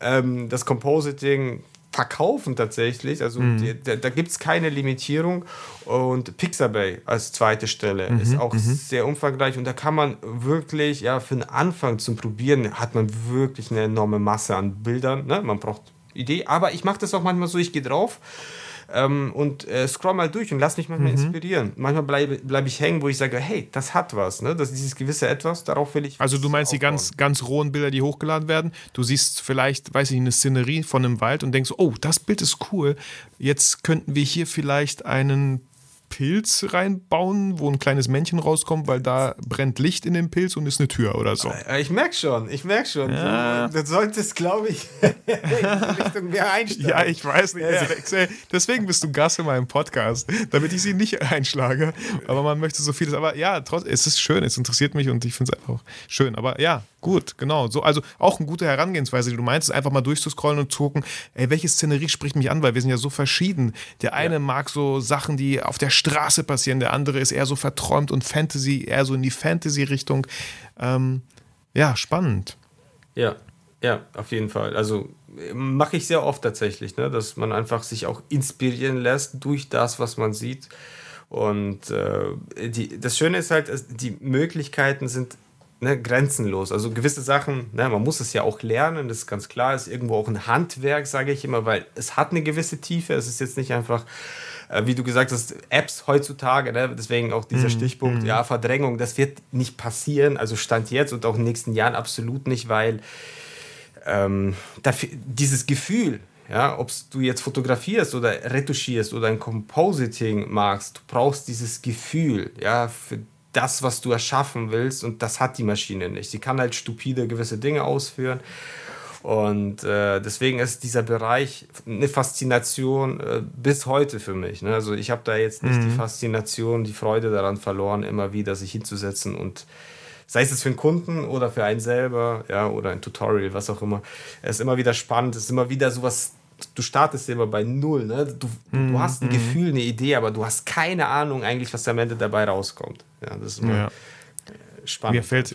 ähm, das Compositing verkaufen tatsächlich. Also mhm. die, da, da gibt es keine Limitierung. Und Pixabay als zweite Stelle mhm. ist auch mhm. sehr umfangreich und da kann man wirklich, ja, für den Anfang zum Probieren hat man wirklich eine enorme Masse an Bildern. Ne? Man braucht Idee, aber ich mache das auch manchmal so, ich gehe drauf ähm, und äh, scroll mal durch und lass mich manchmal mhm. inspirieren. Manchmal bleibe bleib ich hängen, wo ich sage, hey, das hat was, ne? Das ist dieses gewisse Etwas, darauf will ich. Also du meinst aufbauen. die ganz, ganz rohen Bilder, die hochgeladen werden. Du siehst vielleicht, weiß ich, eine Szenerie von einem Wald und denkst, oh, das Bild ist cool. Jetzt könnten wir hier vielleicht einen Pilz reinbauen, wo ein kleines Männchen rauskommt, weil da brennt Licht in dem Pilz und ist eine Tür oder so. Äh, ich merke schon, ich merke schon. Ja. Du solltest, glaube ich, in die Richtung mehr einsteigen. Ja, ich weiß nicht. Ja. Deswegen bist du Gast in meinem Podcast, damit ich sie nicht einschlage. Aber man möchte so vieles. Aber ja, es ist schön, es interessiert mich und ich finde es einfach schön. Aber ja, Gut, genau. So, also auch eine gute Herangehensweise, die du meinst, einfach mal durchzuscrollen und zu gucken, ey, welche Szenerie spricht mich an, weil wir sind ja so verschieden. Der eine ja. mag so Sachen, die auf der Straße passieren, der andere ist eher so verträumt und Fantasy, eher so in die Fantasy-Richtung. Ähm, ja, spannend. Ja, ja, auf jeden Fall. Also mache ich sehr oft tatsächlich, ne? dass man einfach sich auch inspirieren lässt durch das, was man sieht. Und äh, die, das Schöne ist halt, die Möglichkeiten sind ne, grenzenlos. Also gewisse Sachen, ne, man muss es ja auch lernen, das ist ganz klar, ist irgendwo auch ein Handwerk, sage ich immer, weil es hat eine gewisse Tiefe. Es ist jetzt nicht einfach, wie du gesagt hast, Apps heutzutage, ne, deswegen auch dieser mhm. Stichpunkt, mhm. ja, Verdrängung, das wird nicht passieren, also Stand jetzt und auch in den nächsten Jahren absolut nicht, weil ähm, dafür, dieses Gefühl, ja, ob du jetzt fotografierst oder retuschierst oder ein Compositing magst, du brauchst dieses Gefühl, ja, für das, was du erschaffen willst. Und das hat die Maschine nicht. Sie kann halt stupide gewisse Dinge ausführen. Und äh, deswegen ist dieser Bereich eine Faszination äh, bis heute für mich. Ne? Also ich habe da jetzt nicht mhm. die Faszination, die Freude daran verloren, immer wieder sich hinzusetzen und sei es für einen Kunden oder für einen selber, ja, oder ein Tutorial, was auch immer. Es ist immer wieder spannend, es ist immer wieder sowas du startest immer bei Null. Ne? Du, mm, du hast ein mm. Gefühl, eine Idee, aber du hast keine Ahnung eigentlich, was am Ende dabei rauskommt. Ja, das ist immer ja. spannend. Mir fällt,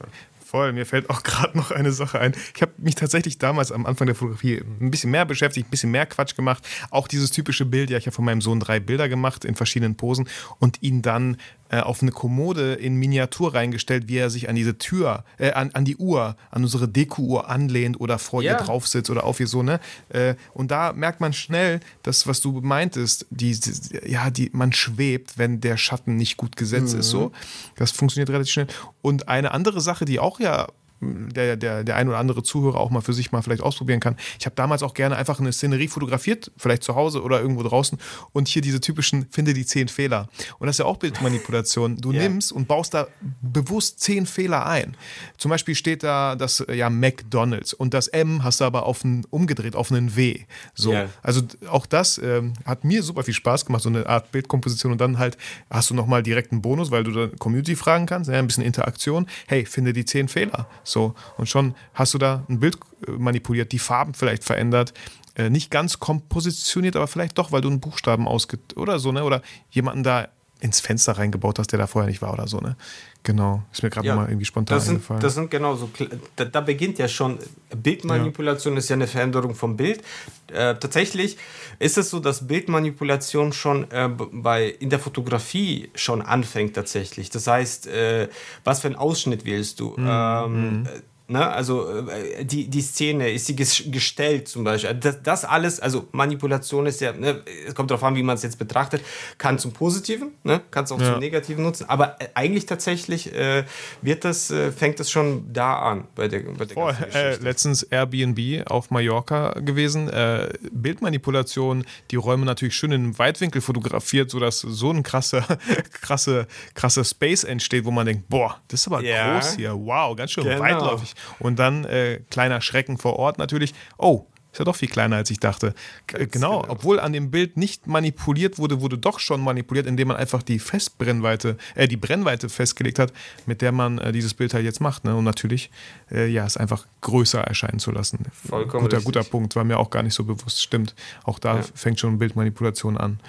voll. Mir fällt auch gerade noch eine Sache ein. Ich habe mich tatsächlich damals am Anfang der Fotografie ein bisschen mehr beschäftigt, ein bisschen mehr Quatsch gemacht. Auch dieses typische Bild, ja, ich habe von meinem Sohn drei Bilder gemacht in verschiedenen Posen und ihn dann äh, auf eine Kommode in Miniatur reingestellt, wie er sich an diese Tür, äh, an, an die Uhr, an unsere Deko-Uhr anlehnt oder vor ja. ihr drauf sitzt oder auf ihr so, ne? Äh, und da merkt man schnell, das, was du meintest, die, die, ja, die, man schwebt, wenn der Schatten nicht gut gesetzt mhm. ist, so. Das funktioniert relativ schnell. Und eine andere Sache, die auch ja der, der, der ein oder andere Zuhörer auch mal für sich mal vielleicht ausprobieren kann. Ich habe damals auch gerne einfach eine Szenerie fotografiert, vielleicht zu Hause oder irgendwo draußen und hier diese typischen, finde die zehn Fehler. Und das ist ja auch Bildmanipulation. Du yeah. nimmst und baust da bewusst zehn Fehler ein. Zum Beispiel steht da das ja McDonalds und das M hast du aber auf einen, umgedreht auf einen W. So. Yeah. Also auch das ähm, hat mir super viel Spaß gemacht, so eine Art Bildkomposition und dann halt hast du nochmal direkt einen Bonus, weil du da Community fragen kannst, ja, ein bisschen Interaktion. Hey, finde die zehn Fehler. So, und schon hast du da ein Bild äh, manipuliert, die Farben vielleicht verändert. Äh, nicht ganz kompositioniert, aber vielleicht doch, weil du einen Buchstaben ausge oder so, ne? Oder jemanden da ins Fenster reingebaut hast, der da vorher nicht war oder so, ne? Genau, ist mir gerade ja, mal irgendwie spontan das sind, eingefallen. Das sind genau so, da, da beginnt ja schon, Bildmanipulation ja. ist ja eine Veränderung vom Bild. Äh, tatsächlich ist es so, dass Bildmanipulation schon äh, bei, in der Fotografie schon anfängt tatsächlich. Das heißt, äh, was für einen Ausschnitt wählst du? Mhm. Ähm, mhm. Ne? Also äh, die, die Szene, ist sie gestellt zum Beispiel. Das, das alles, also Manipulation ist ja, ne, es kommt darauf an, wie man es jetzt betrachtet, kann zum Positiven, ne? kann es auch ja. zum Negativen nutzen, aber äh, eigentlich tatsächlich äh, wird das, äh, fängt es schon da an bei der, bei der oh, äh, Letztens Airbnb auf Mallorca gewesen, äh, Bildmanipulation, die Räume natürlich schön in Weitwinkel fotografiert, sodass so ein krasser, krasse, krasse Space entsteht, wo man denkt, boah, das ist aber ja. groß hier, wow, ganz schön genau. weitläufig. Und dann äh, kleiner Schrecken vor Ort natürlich. Oh, ist ja doch viel kleiner, als ich dachte. Ganz genau, genau, obwohl an dem Bild nicht manipuliert wurde, wurde doch schon manipuliert, indem man einfach die Festbrennweite, äh, die Brennweite festgelegt hat, mit der man äh, dieses Bild halt jetzt macht. Ne? Und natürlich, äh, ja, es einfach größer erscheinen zu lassen. Vollkommen guter, guter Punkt, war mir auch gar nicht so bewusst. Stimmt, auch da ja. fängt schon Bildmanipulation an.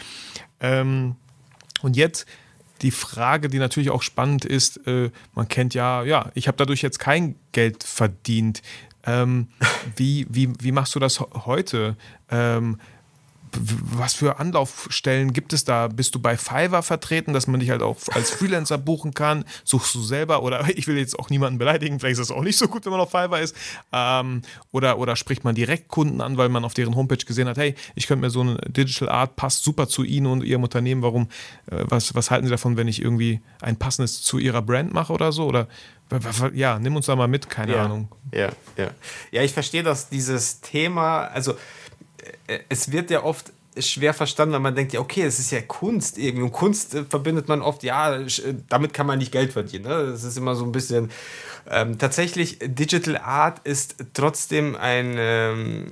Ähm, und jetzt die Frage, die natürlich auch spannend ist, äh, man kennt ja, ja, ich habe dadurch jetzt kein Geld verdient. Ähm, wie, wie, wie machst du das heute? Ähm, was für Anlaufstellen gibt es da? Bist du bei Fiverr vertreten, dass man dich halt auch als Freelancer buchen kann? Suchst du selber oder ich will jetzt auch niemanden beleidigen, vielleicht ist das auch nicht so gut, wenn man auf Fiverr ist. Ähm, oder, oder spricht man direkt Kunden an, weil man auf deren Homepage gesehen hat, hey, ich könnte mir so eine Digital Art passt super zu Ihnen und Ihrem Unternehmen. Warum, äh, was, was halten Sie davon, wenn ich irgendwie ein passendes zu Ihrer Brand mache oder so? Oder ja, nimm uns da mal mit, keine ja, Ahnung. Ja, ja. Ja, ich verstehe, dass dieses Thema, also es wird ja oft schwer verstanden, weil man denkt, ja, okay, es ist ja Kunst irgendwie. Und Kunst äh, verbindet man oft, ja, äh, damit kann man nicht Geld verdienen. Ne? Das ist immer so ein bisschen. Ähm, tatsächlich, Digital Art ist trotzdem ein. Ähm,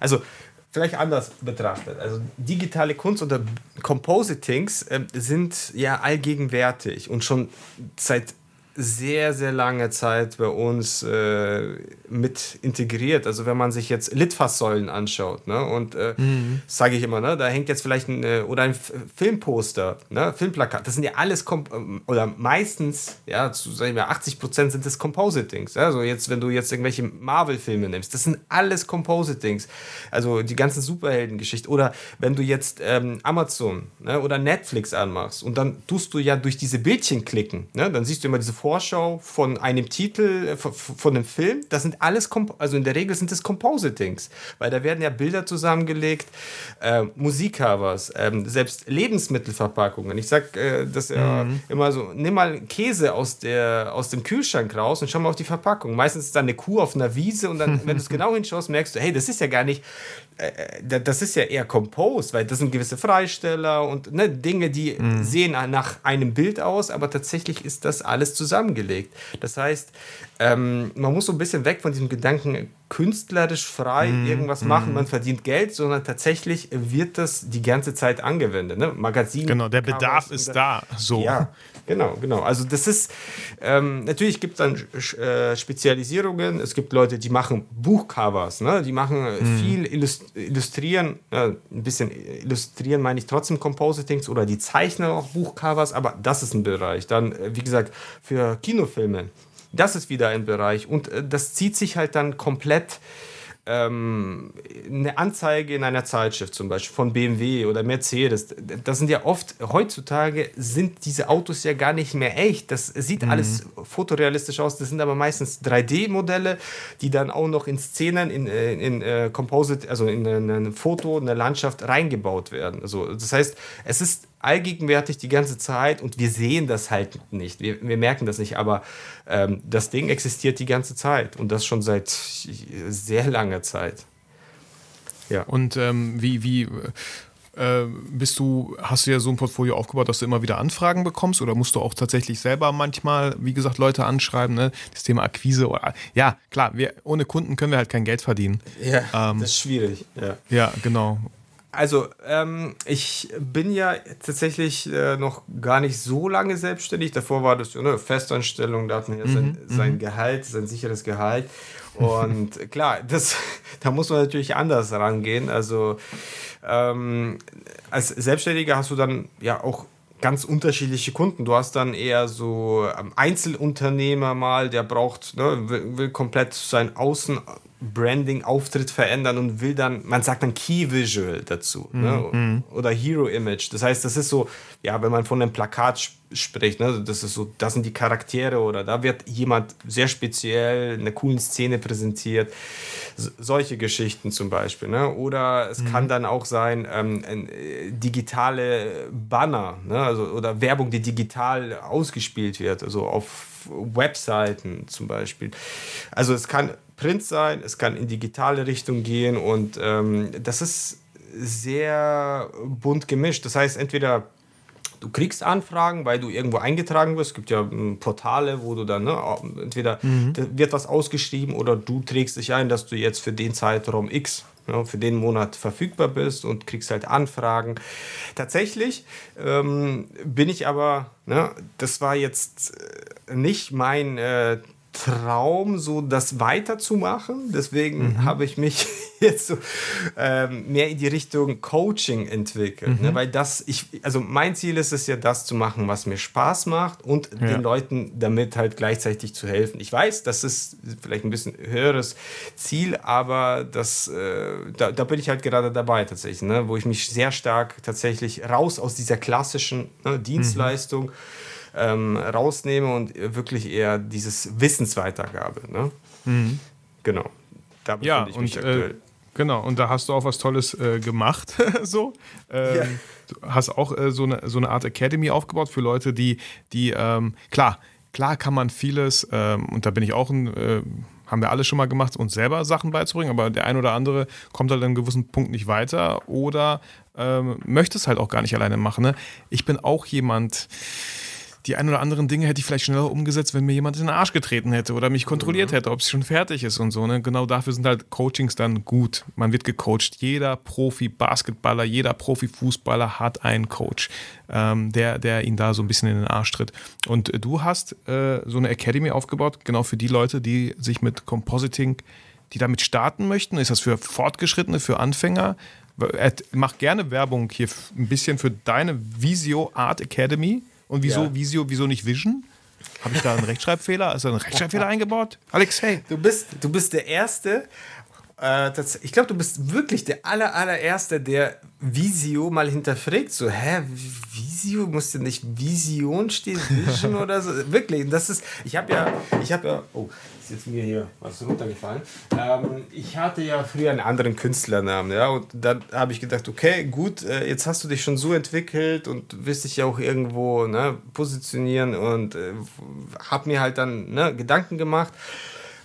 also, vielleicht anders betrachtet. Also digitale Kunst oder Compositings äh, sind ja allgegenwärtig und schon seit sehr, sehr lange Zeit bei uns äh, mit integriert. Also wenn man sich jetzt Litfaßsäulen anschaut, ne, und äh, mhm. sage ich immer, ne, da hängt jetzt vielleicht ein, äh, oder ein Filmposter, ne, Filmplakat, das sind ja alles, ähm, oder meistens, ja, zu sagen wir 80 Prozent sind das Compositings. Ja? Also jetzt, wenn du jetzt irgendwelche Marvel-Filme nimmst, das sind alles Compositings. Also die ganzen Superheldengeschichten. Oder wenn du jetzt ähm, Amazon ne, oder Netflix anmachst und dann tust du ja durch diese Bildchen klicken, ne, dann siehst du immer diese Vorschau von einem Titel, äh, von, von einem Film, das sind alles, also in der Regel sind es Compositings, weil da werden ja Bilder zusammengelegt, äh, Musikcovers, äh, selbst Lebensmittelverpackungen. Ich sag äh, das ja mhm. immer so, nimm mal Käse aus, der, aus dem Kühlschrank raus und schau mal auf die Verpackung. Meistens ist da eine Kuh auf einer Wiese und dann, wenn du es genau hinschaust, merkst du, hey, das ist ja gar nicht äh, äh, das ist ja eher Composed, weil das sind gewisse Freisteller und ne, Dinge, die mhm. sehen nach einem Bild aus, aber tatsächlich ist das alles zusammengelegt. Das heißt, ähm, man muss so ein bisschen weg von diesem Gedanken, künstlerisch frei mm, irgendwas mm. machen, man verdient Geld, sondern tatsächlich wird das die ganze Zeit angewendet. Ne? Magazin. Genau, der Bedarf ist da. So. Ja, genau, genau. Also das ist, ähm, natürlich gibt es dann äh, Spezialisierungen. Es gibt Leute, die machen Buchcovers, ne? die machen mm. viel Illust Illustrieren, äh, ein bisschen Illustrieren meine ich trotzdem Compositings oder die zeichnen auch Buchcovers, aber das ist ein Bereich. Dann, äh, wie gesagt, für Kinofilme das ist wieder ein Bereich. Und äh, das zieht sich halt dann komplett ähm, eine Anzeige in einer Zeitschrift zum Beispiel von BMW oder Mercedes, das sind ja oft, heutzutage sind diese Autos ja gar nicht mehr echt. Das sieht mhm. alles fotorealistisch aus. Das sind aber meistens 3D-Modelle, die dann auch noch in Szenen, in, äh, in, in uh, Composite, also in, in ein Foto, eine Landschaft reingebaut werden. Also das heißt, es ist allgegenwärtig die ganze Zeit und wir sehen das halt nicht. Wir, wir merken das nicht, aber ähm, das Ding existiert die ganze Zeit und das schon seit sehr langer Zeit. Ja. Und ähm, wie, wie äh, bist du, hast du ja so ein Portfolio aufgebaut, dass du immer wieder Anfragen bekommst oder musst du auch tatsächlich selber manchmal, wie gesagt, Leute anschreiben, ne? Das Thema Akquise. Oder, ja, klar, wir, ohne Kunden können wir halt kein Geld verdienen. Ja, ähm, das ist schwierig. Ja, ja genau. Also, ähm, ich bin ja tatsächlich äh, noch gar nicht so lange selbstständig. Davor war das eine Festanstellung, da hat man ja sein, mhm. sein mhm. Gehalt, sein sicheres Gehalt. Und klar, das, da muss man natürlich anders rangehen. Also, ähm, als Selbstständiger hast du dann ja auch ganz unterschiedliche Kunden. Du hast dann eher so ähm, Einzelunternehmer mal, der braucht, ne, will, will komplett sein Außen Branding, Auftritt verändern und will dann, man sagt dann Key Visual dazu mm, ne? Mhm. oder Hero Image. Das heißt, das ist so, ja, wenn man von einem Plakat sp spricht, ne? das ist so, das sind die Charaktere oder da wird jemand sehr speziell eine coole Szene präsentiert. S solche Geschichten zum Beispiel. Ne? Oder es mm. kann dann auch sein, ähm, äh, digitale Banner ne? also, oder Werbung, die digital ausgespielt wird, also auf Webseiten zum Beispiel. Also es kann Print sein, es kann in digitale Richtung gehen und ähm, das ist sehr bunt gemischt. Das heißt, entweder du kriegst Anfragen, weil du irgendwo eingetragen wirst. Es gibt ja hm, Portale, wo du dann, ne, entweder mhm. wird was ausgeschrieben oder du trägst dich ein, dass du jetzt für den Zeitraum X ja, für den Monat verfügbar bist und kriegst halt Anfragen. Tatsächlich ähm, bin ich aber, ne, das war jetzt äh, nicht mein äh, Traum, so das weiterzumachen. Deswegen mhm. habe ich mich jetzt so ähm, mehr in die Richtung Coaching entwickelt. Ne? Mhm. Ne? Weil das, ich, also mein Ziel ist es ja, das zu machen, was mir Spaß macht und ja. den Leuten damit halt gleichzeitig zu helfen. Ich weiß, das ist vielleicht ein bisschen höheres Ziel, aber das, äh, da, da bin ich halt gerade dabei tatsächlich, ne? wo ich mich sehr stark tatsächlich raus aus dieser klassischen ne, Dienstleistung mhm ähm, rausnehme und wirklich eher dieses Wissensweitergabe. Ne? Mhm. Genau. Da ja, ich mich und, äh, aktuell. Äh, genau, und da hast du auch was Tolles äh, gemacht. so. Ähm, ja. Du hast auch äh, so, eine, so eine Art Academy aufgebaut für Leute, die, die ähm, klar, klar kann man vieles, ähm, und da bin ich auch ein äh, haben wir alle schon mal gemacht, uns selber Sachen beizubringen, aber der ein oder andere kommt halt an einem gewissen Punkt nicht weiter oder ähm, möchte es halt auch gar nicht alleine machen. Ne? Ich bin auch jemand, die ein oder anderen Dinge hätte ich vielleicht schneller umgesetzt, wenn mir jemand in den Arsch getreten hätte oder mich kontrolliert mhm. hätte, ob es schon fertig ist und so. Ne? Genau dafür sind halt Coachings dann gut. Man wird gecoacht. Jeder Profi-Basketballer, jeder Profi-Fußballer hat einen Coach, ähm, der, der ihn da so ein bisschen in den Arsch tritt. Und du hast äh, so eine Academy aufgebaut, genau für die Leute, die sich mit Compositing, die damit starten möchten. Ist das für Fortgeschrittene, für Anfänger? Mach gerne Werbung hier ein bisschen für deine Visio Art Academy. Und wieso, ja. Visio, wieso nicht Vision? Habe ich da einen Rechtschreibfehler? Ist da ein Rechtschreibfehler eingebaut? Alex, hey. Du bist, du bist der Erste. Äh, das, ich glaube, du bist wirklich der aller, allererste, der Visio mal hinterfragt. So, hä, Visio? Musste nicht Vision stehen? Vision oder so? Wirklich. Das ist, ich habe ja, ich habe ja, oh, ist jetzt mir hier was runtergefallen. Ähm, ich hatte ja früher einen anderen Künstlernamen, ja, und dann habe ich gedacht, okay, gut, äh, jetzt hast du dich schon so entwickelt und wirst dich ja auch irgendwo ne, positionieren und äh, habe mir halt dann ne, Gedanken gemacht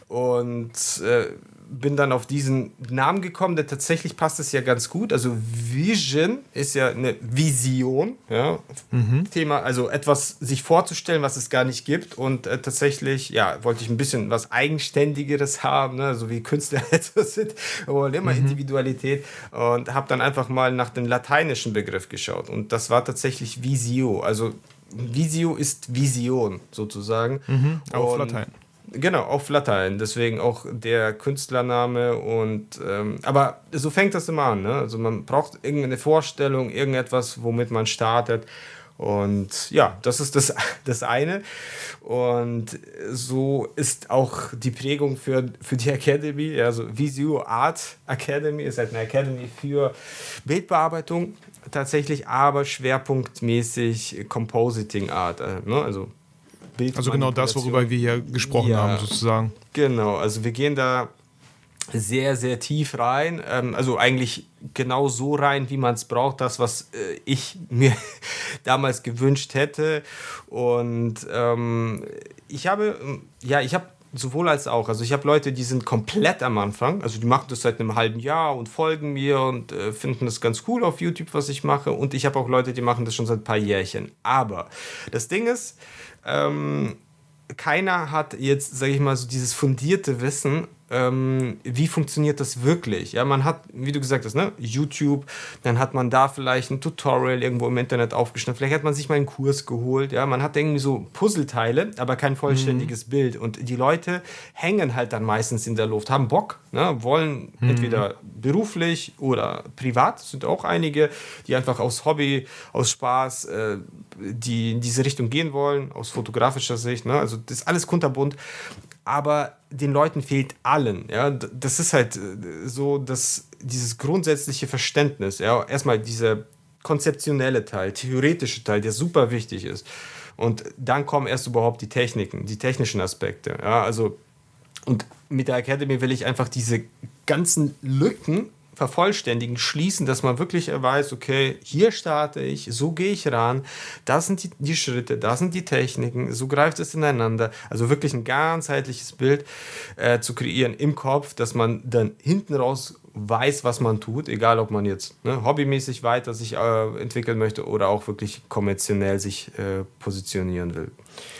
und äh, bin dann auf diesen Namen gekommen, der tatsächlich passt es ja ganz gut. Also Vision ist ja eine Vision, ja, mhm. Thema, also etwas sich vorzustellen, was es gar nicht gibt. Und äh, tatsächlich, ja, wollte ich ein bisschen was Eigenständigeres haben, ne? so wie Künstler etwas sind. Wollen immer mhm. Individualität und habe dann einfach mal nach dem lateinischen Begriff geschaut. Und das war tatsächlich Visio. Also Visio ist Vision sozusagen. Mhm. Auf Latein. Genau, auf Latein. Deswegen auch der Künstlername und ähm, aber so fängt das immer an. Ne? Also man braucht irgendeine Vorstellung, irgendetwas, womit man startet. Und ja, das ist das, das eine. Und so ist auch die Prägung für, für die Academy, also Visio Art Academy, ist halt eine Academy für Bildbearbeitung tatsächlich, aber schwerpunktmäßig Compositing Art. Äh, ne? Also Bild. Also genau das, worüber wir hier gesprochen ja, haben, sozusagen. Genau, also wir gehen da sehr, sehr tief rein. Ähm, also eigentlich genau so rein, wie man es braucht. Das, was äh, ich mir damals gewünscht hätte. Und ähm, ich habe, ja, ich habe sowohl als auch. Also ich habe Leute, die sind komplett am Anfang, also die machen das seit einem halben Jahr und folgen mir und äh, finden das ganz cool auf YouTube, was ich mache. Und ich habe auch Leute, die machen das schon seit ein paar Jährchen. Aber das Ding ist, ähm, keiner hat jetzt, sage ich mal, so dieses fundierte Wissen, ähm, wie funktioniert das wirklich? Ja, man hat, wie du gesagt hast, ne, YouTube, dann hat man da vielleicht ein Tutorial irgendwo im Internet aufgeschnitten, vielleicht hat man sich mal einen Kurs geholt, ja, man hat irgendwie so Puzzleteile, aber kein vollständiges mhm. Bild und die Leute hängen halt dann meistens in der Luft, haben Bock, ne, wollen mhm. entweder beruflich oder privat, sind auch einige, die einfach aus Hobby, aus Spaß, äh, die in diese Richtung gehen wollen, aus fotografischer Sicht, ne, also das ist alles kunterbunt aber den Leuten fehlt allen. Ja? Das ist halt äh, so, dass dieses grundsätzliche Verständnis, ja, erstmal dieser konzeptionelle Teil, theoretische Teil, der super wichtig ist. Und dann kommen erst überhaupt die Techniken, die technischen Aspekte. Ja? Also, und mit der Academy will ich einfach diese ganzen Lücken vervollständigen, schließen, dass man wirklich weiß, okay, hier starte ich, so gehe ich ran, das sind die, die Schritte, das sind die Techniken, so greift es ineinander. Also wirklich ein ganzheitliches Bild äh, zu kreieren im Kopf, dass man dann hinten raus weiß, was man tut, egal ob man jetzt ne, hobbymäßig weiter sich äh, entwickeln möchte oder auch wirklich kommerziell sich äh, positionieren will.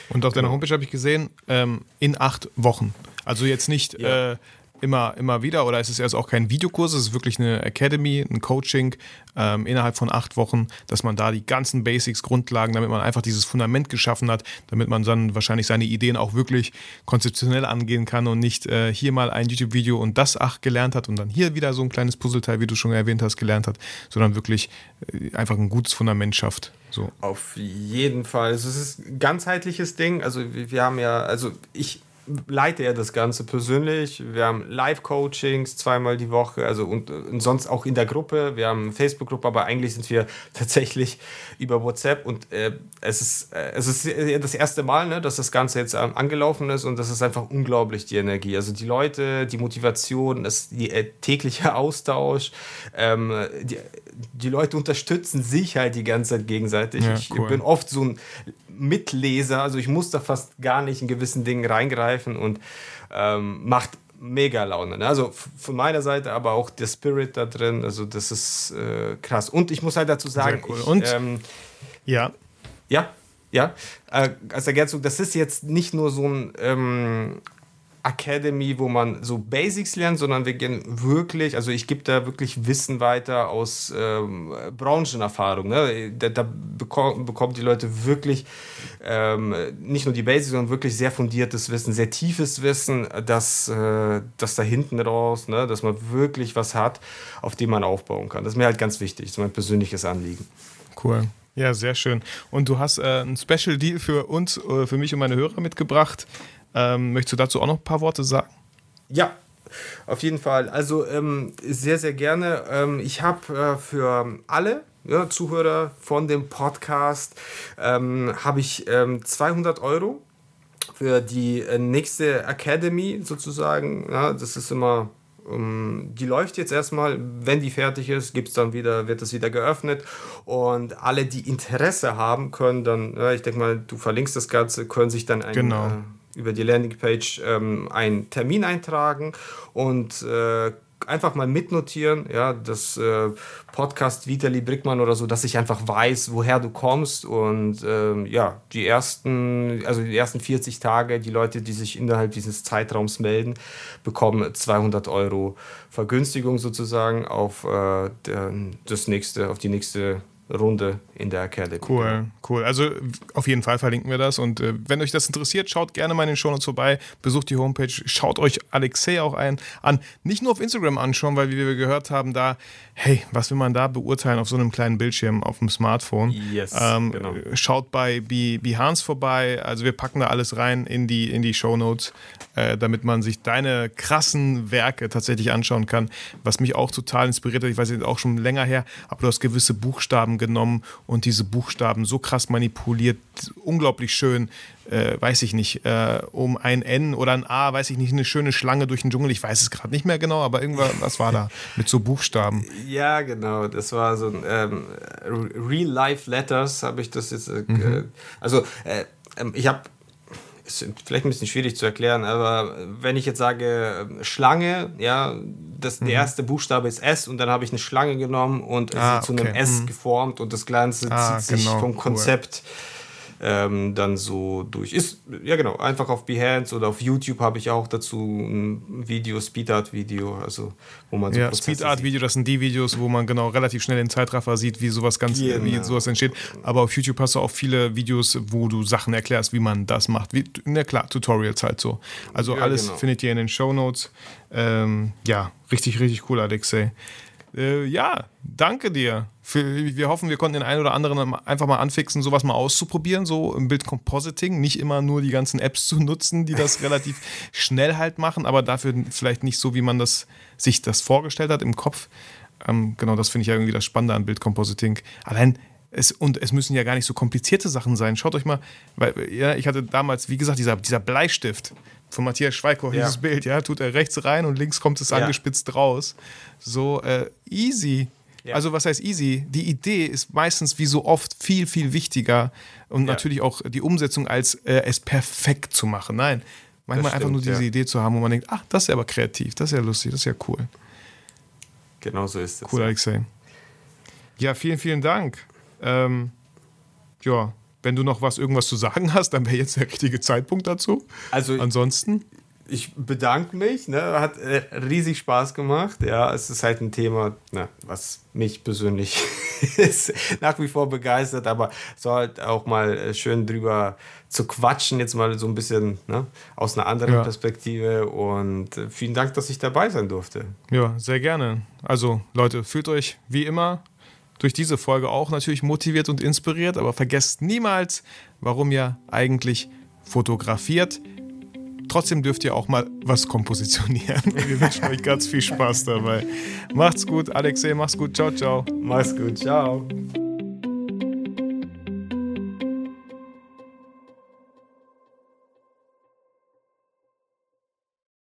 Und auf genau. deiner Homepage habe ich gesehen, ähm, in acht Wochen. Also jetzt nicht ja. äh, immer, immer wieder oder es ist erst auch kein Videokurs, es ist wirklich eine Academy, ein Coaching ähm, innerhalb von acht Wochen, dass man da die ganzen Basics, Grundlagen, damit man einfach dieses Fundament geschaffen hat, damit man dann wahrscheinlich seine Ideen auch wirklich konzeptionell angehen kann und nicht äh, hier mal ein YouTube-Video und das ach gelernt hat und dann hier wieder so ein kleines Puzzleteil, wie du schon erwähnt hast, gelernt hat, sondern wirklich äh, einfach ein gutes Fundament schafft. So. Auf jeden Fall. Also es ist ein ganzheitliches Ding. Also wir haben ja, also ich leite er das Ganze persönlich. Wir haben Live-Coachings zweimal die Woche, also und, und, sonst auch in der Gruppe. Wir haben eine Facebook-Gruppe, aber eigentlich sind wir tatsächlich über WhatsApp und äh, es, ist, äh, es ist das erste Mal, ne, dass das Ganze jetzt ähm, angelaufen ist und das ist einfach unglaublich, die Energie. Also die Leute, die Motivation, das, die äh, tägliche Austausch, ähm, die, die Leute unterstützen sich halt die ganze Zeit gegenseitig. Ja, cool. Ich bin oft so ein Mitleser, also ich muss da fast gar nicht in gewissen Dingen reingreifen und ähm, macht mega Laune. Ne? Also von meiner Seite aber auch der Spirit da drin, also das ist äh, krass. Und ich muss halt dazu sagen, cool. und ich, ähm, ja, ja, ja, äh, also Gertzug, das ist jetzt nicht nur so ein ähm, Academy, wo man so Basics lernt, sondern wir gehen wirklich, also ich gebe da wirklich Wissen weiter aus ähm, Branchenerfahrung. Ne? Da, da bekommen, bekommen die Leute wirklich ähm, nicht nur die Basics, sondern wirklich sehr fundiertes Wissen, sehr tiefes Wissen, das, äh, das da hinten raus, ne? dass man wirklich was hat, auf dem man aufbauen kann. Das ist mir halt ganz wichtig, das ist mein persönliches Anliegen. Cool. Ja, sehr schön. Und du hast äh, ein Special Deal für uns, äh, für mich und meine Hörer mitgebracht. Ähm, möchtest du dazu auch noch ein paar Worte sagen? Ja, auf jeden Fall. Also ähm, sehr, sehr gerne. Ähm, ich habe äh, für alle ja, Zuhörer von dem Podcast ähm, habe ich 200 ähm, Euro für die äh, nächste Academy sozusagen. Ja, das ist immer ähm, die läuft jetzt erstmal, wenn die fertig ist, gibt's dann wieder, wird das wieder geöffnet und alle, die Interesse haben, können dann, ja, ich denke mal, du verlinkst das Ganze, können sich dann ein, genau. äh, über die Landingpage ähm, einen Termin eintragen und äh, einfach mal mitnotieren, ja, das äh, Podcast Vitali Brickmann oder so, dass ich einfach weiß, woher du kommst und ähm, ja, die ersten, also die ersten 40 Tage, die Leute, die sich innerhalb dieses Zeitraums melden, bekommen 200 Euro Vergünstigung sozusagen auf äh, das nächste, auf die nächste Runde in der Academy. Cool, cool. Also auf jeden Fall verlinken wir das. Und äh, wenn euch das interessiert, schaut gerne mal in den Shownotes vorbei, besucht die Homepage, schaut euch Alexei auch ein, an. Nicht nur auf Instagram anschauen, weil wie wir gehört haben, da, hey, was will man da beurteilen auf so einem kleinen Bildschirm auf dem Smartphone? Yes, ähm, genau. Schaut bei Behance vorbei. Also wir packen da alles rein in die, in die Shownotes, äh, damit man sich deine krassen Werke tatsächlich anschauen kann. Was mich auch total inspiriert hat, ich weiß jetzt auch schon länger her, aber du hast gewisse Buchstaben genommen und diese Buchstaben so krass manipuliert, unglaublich schön, äh, weiß ich nicht, äh, um ein N oder ein A, weiß ich nicht, eine schöne Schlange durch den Dschungel, ich weiß es gerade nicht mehr genau, aber irgendwas was war da mit so Buchstaben. Ja, genau, das war so ein ähm, Real-Life-Letters, habe ich das jetzt, äh, mhm. also äh, ähm, ich habe ist vielleicht ein bisschen schwierig zu erklären, aber wenn ich jetzt sage ähm, Schlange, ja, das, mhm. der erste Buchstabe ist S und dann habe ich eine Schlange genommen und ah, zu einem S mhm. geformt und das Ganze ah, zieht genau, sich vom Konzept. Cool ähm, dann so durch. Ist, ja genau, einfach auf Behance oder auf YouTube habe ich auch dazu ein Video, Speedart-Video, also wo man so Ja, Speedart-Video, das sind die Videos, wo man genau relativ schnell den Zeitraffer sieht, wie sowas ganz, genau. wie sowas entsteht. Aber auf YouTube hast du auch viele Videos, wo du Sachen erklärst, wie man das macht. Wie, na klar, Tutorials halt so. Also ja, alles genau. findet ihr in den Show Notes. Ähm, ja, richtig, richtig cool, Alexei. Äh, ja, danke dir. Für, wir hoffen, wir konnten den einen oder anderen einfach mal anfixen, sowas mal auszuprobieren, so im Bildcompositing. Nicht immer nur die ganzen Apps zu nutzen, die das relativ schnell halt machen, aber dafür vielleicht nicht so, wie man das, sich das vorgestellt hat im Kopf. Ähm, genau, das finde ich ja irgendwie das Spannende an Bildcompositing. Allein es, und es müssen ja gar nicht so komplizierte Sachen sein. Schaut euch mal, weil ja, ich hatte damals, wie gesagt, dieser, dieser Bleistift von Matthias Schweiko, ja. dieses Bild, ja, tut er rechts rein und links kommt es ja. angespitzt raus. So äh, easy. Ja. Also was heißt easy? Die Idee ist meistens wie so oft viel, viel wichtiger und natürlich auch die Umsetzung als äh, es perfekt zu machen. Nein, manchmal stimmt, einfach nur diese Idee zu haben, wo man denkt, ach, das ist ja aber kreativ, das ist ja lustig, das ist ja cool. Genau so ist es. Cool, Alexei. Ja, vielen, vielen Dank. Ähm, ja, wenn du noch was, irgendwas zu sagen hast, dann wäre jetzt der richtige Zeitpunkt dazu. Also ansonsten. Ich bedanke mich, ne? hat äh, riesig Spaß gemacht. Ja, es ist halt ein Thema, na, was mich persönlich ist nach wie vor begeistert, aber so halt auch mal äh, schön drüber zu quatschen, jetzt mal so ein bisschen ne, aus einer anderen ja. Perspektive. Und äh, vielen Dank, dass ich dabei sein durfte. Ja, sehr gerne. Also Leute, fühlt euch wie immer durch diese Folge auch natürlich motiviert und inspiriert, aber vergesst niemals, warum ihr eigentlich fotografiert. Trotzdem dürft ihr auch mal was kompositionieren. Wir wünschen euch ganz viel Spaß dabei. Macht's gut, Alexei, mach's gut. Ciao, ciao. Mach's gut, ciao.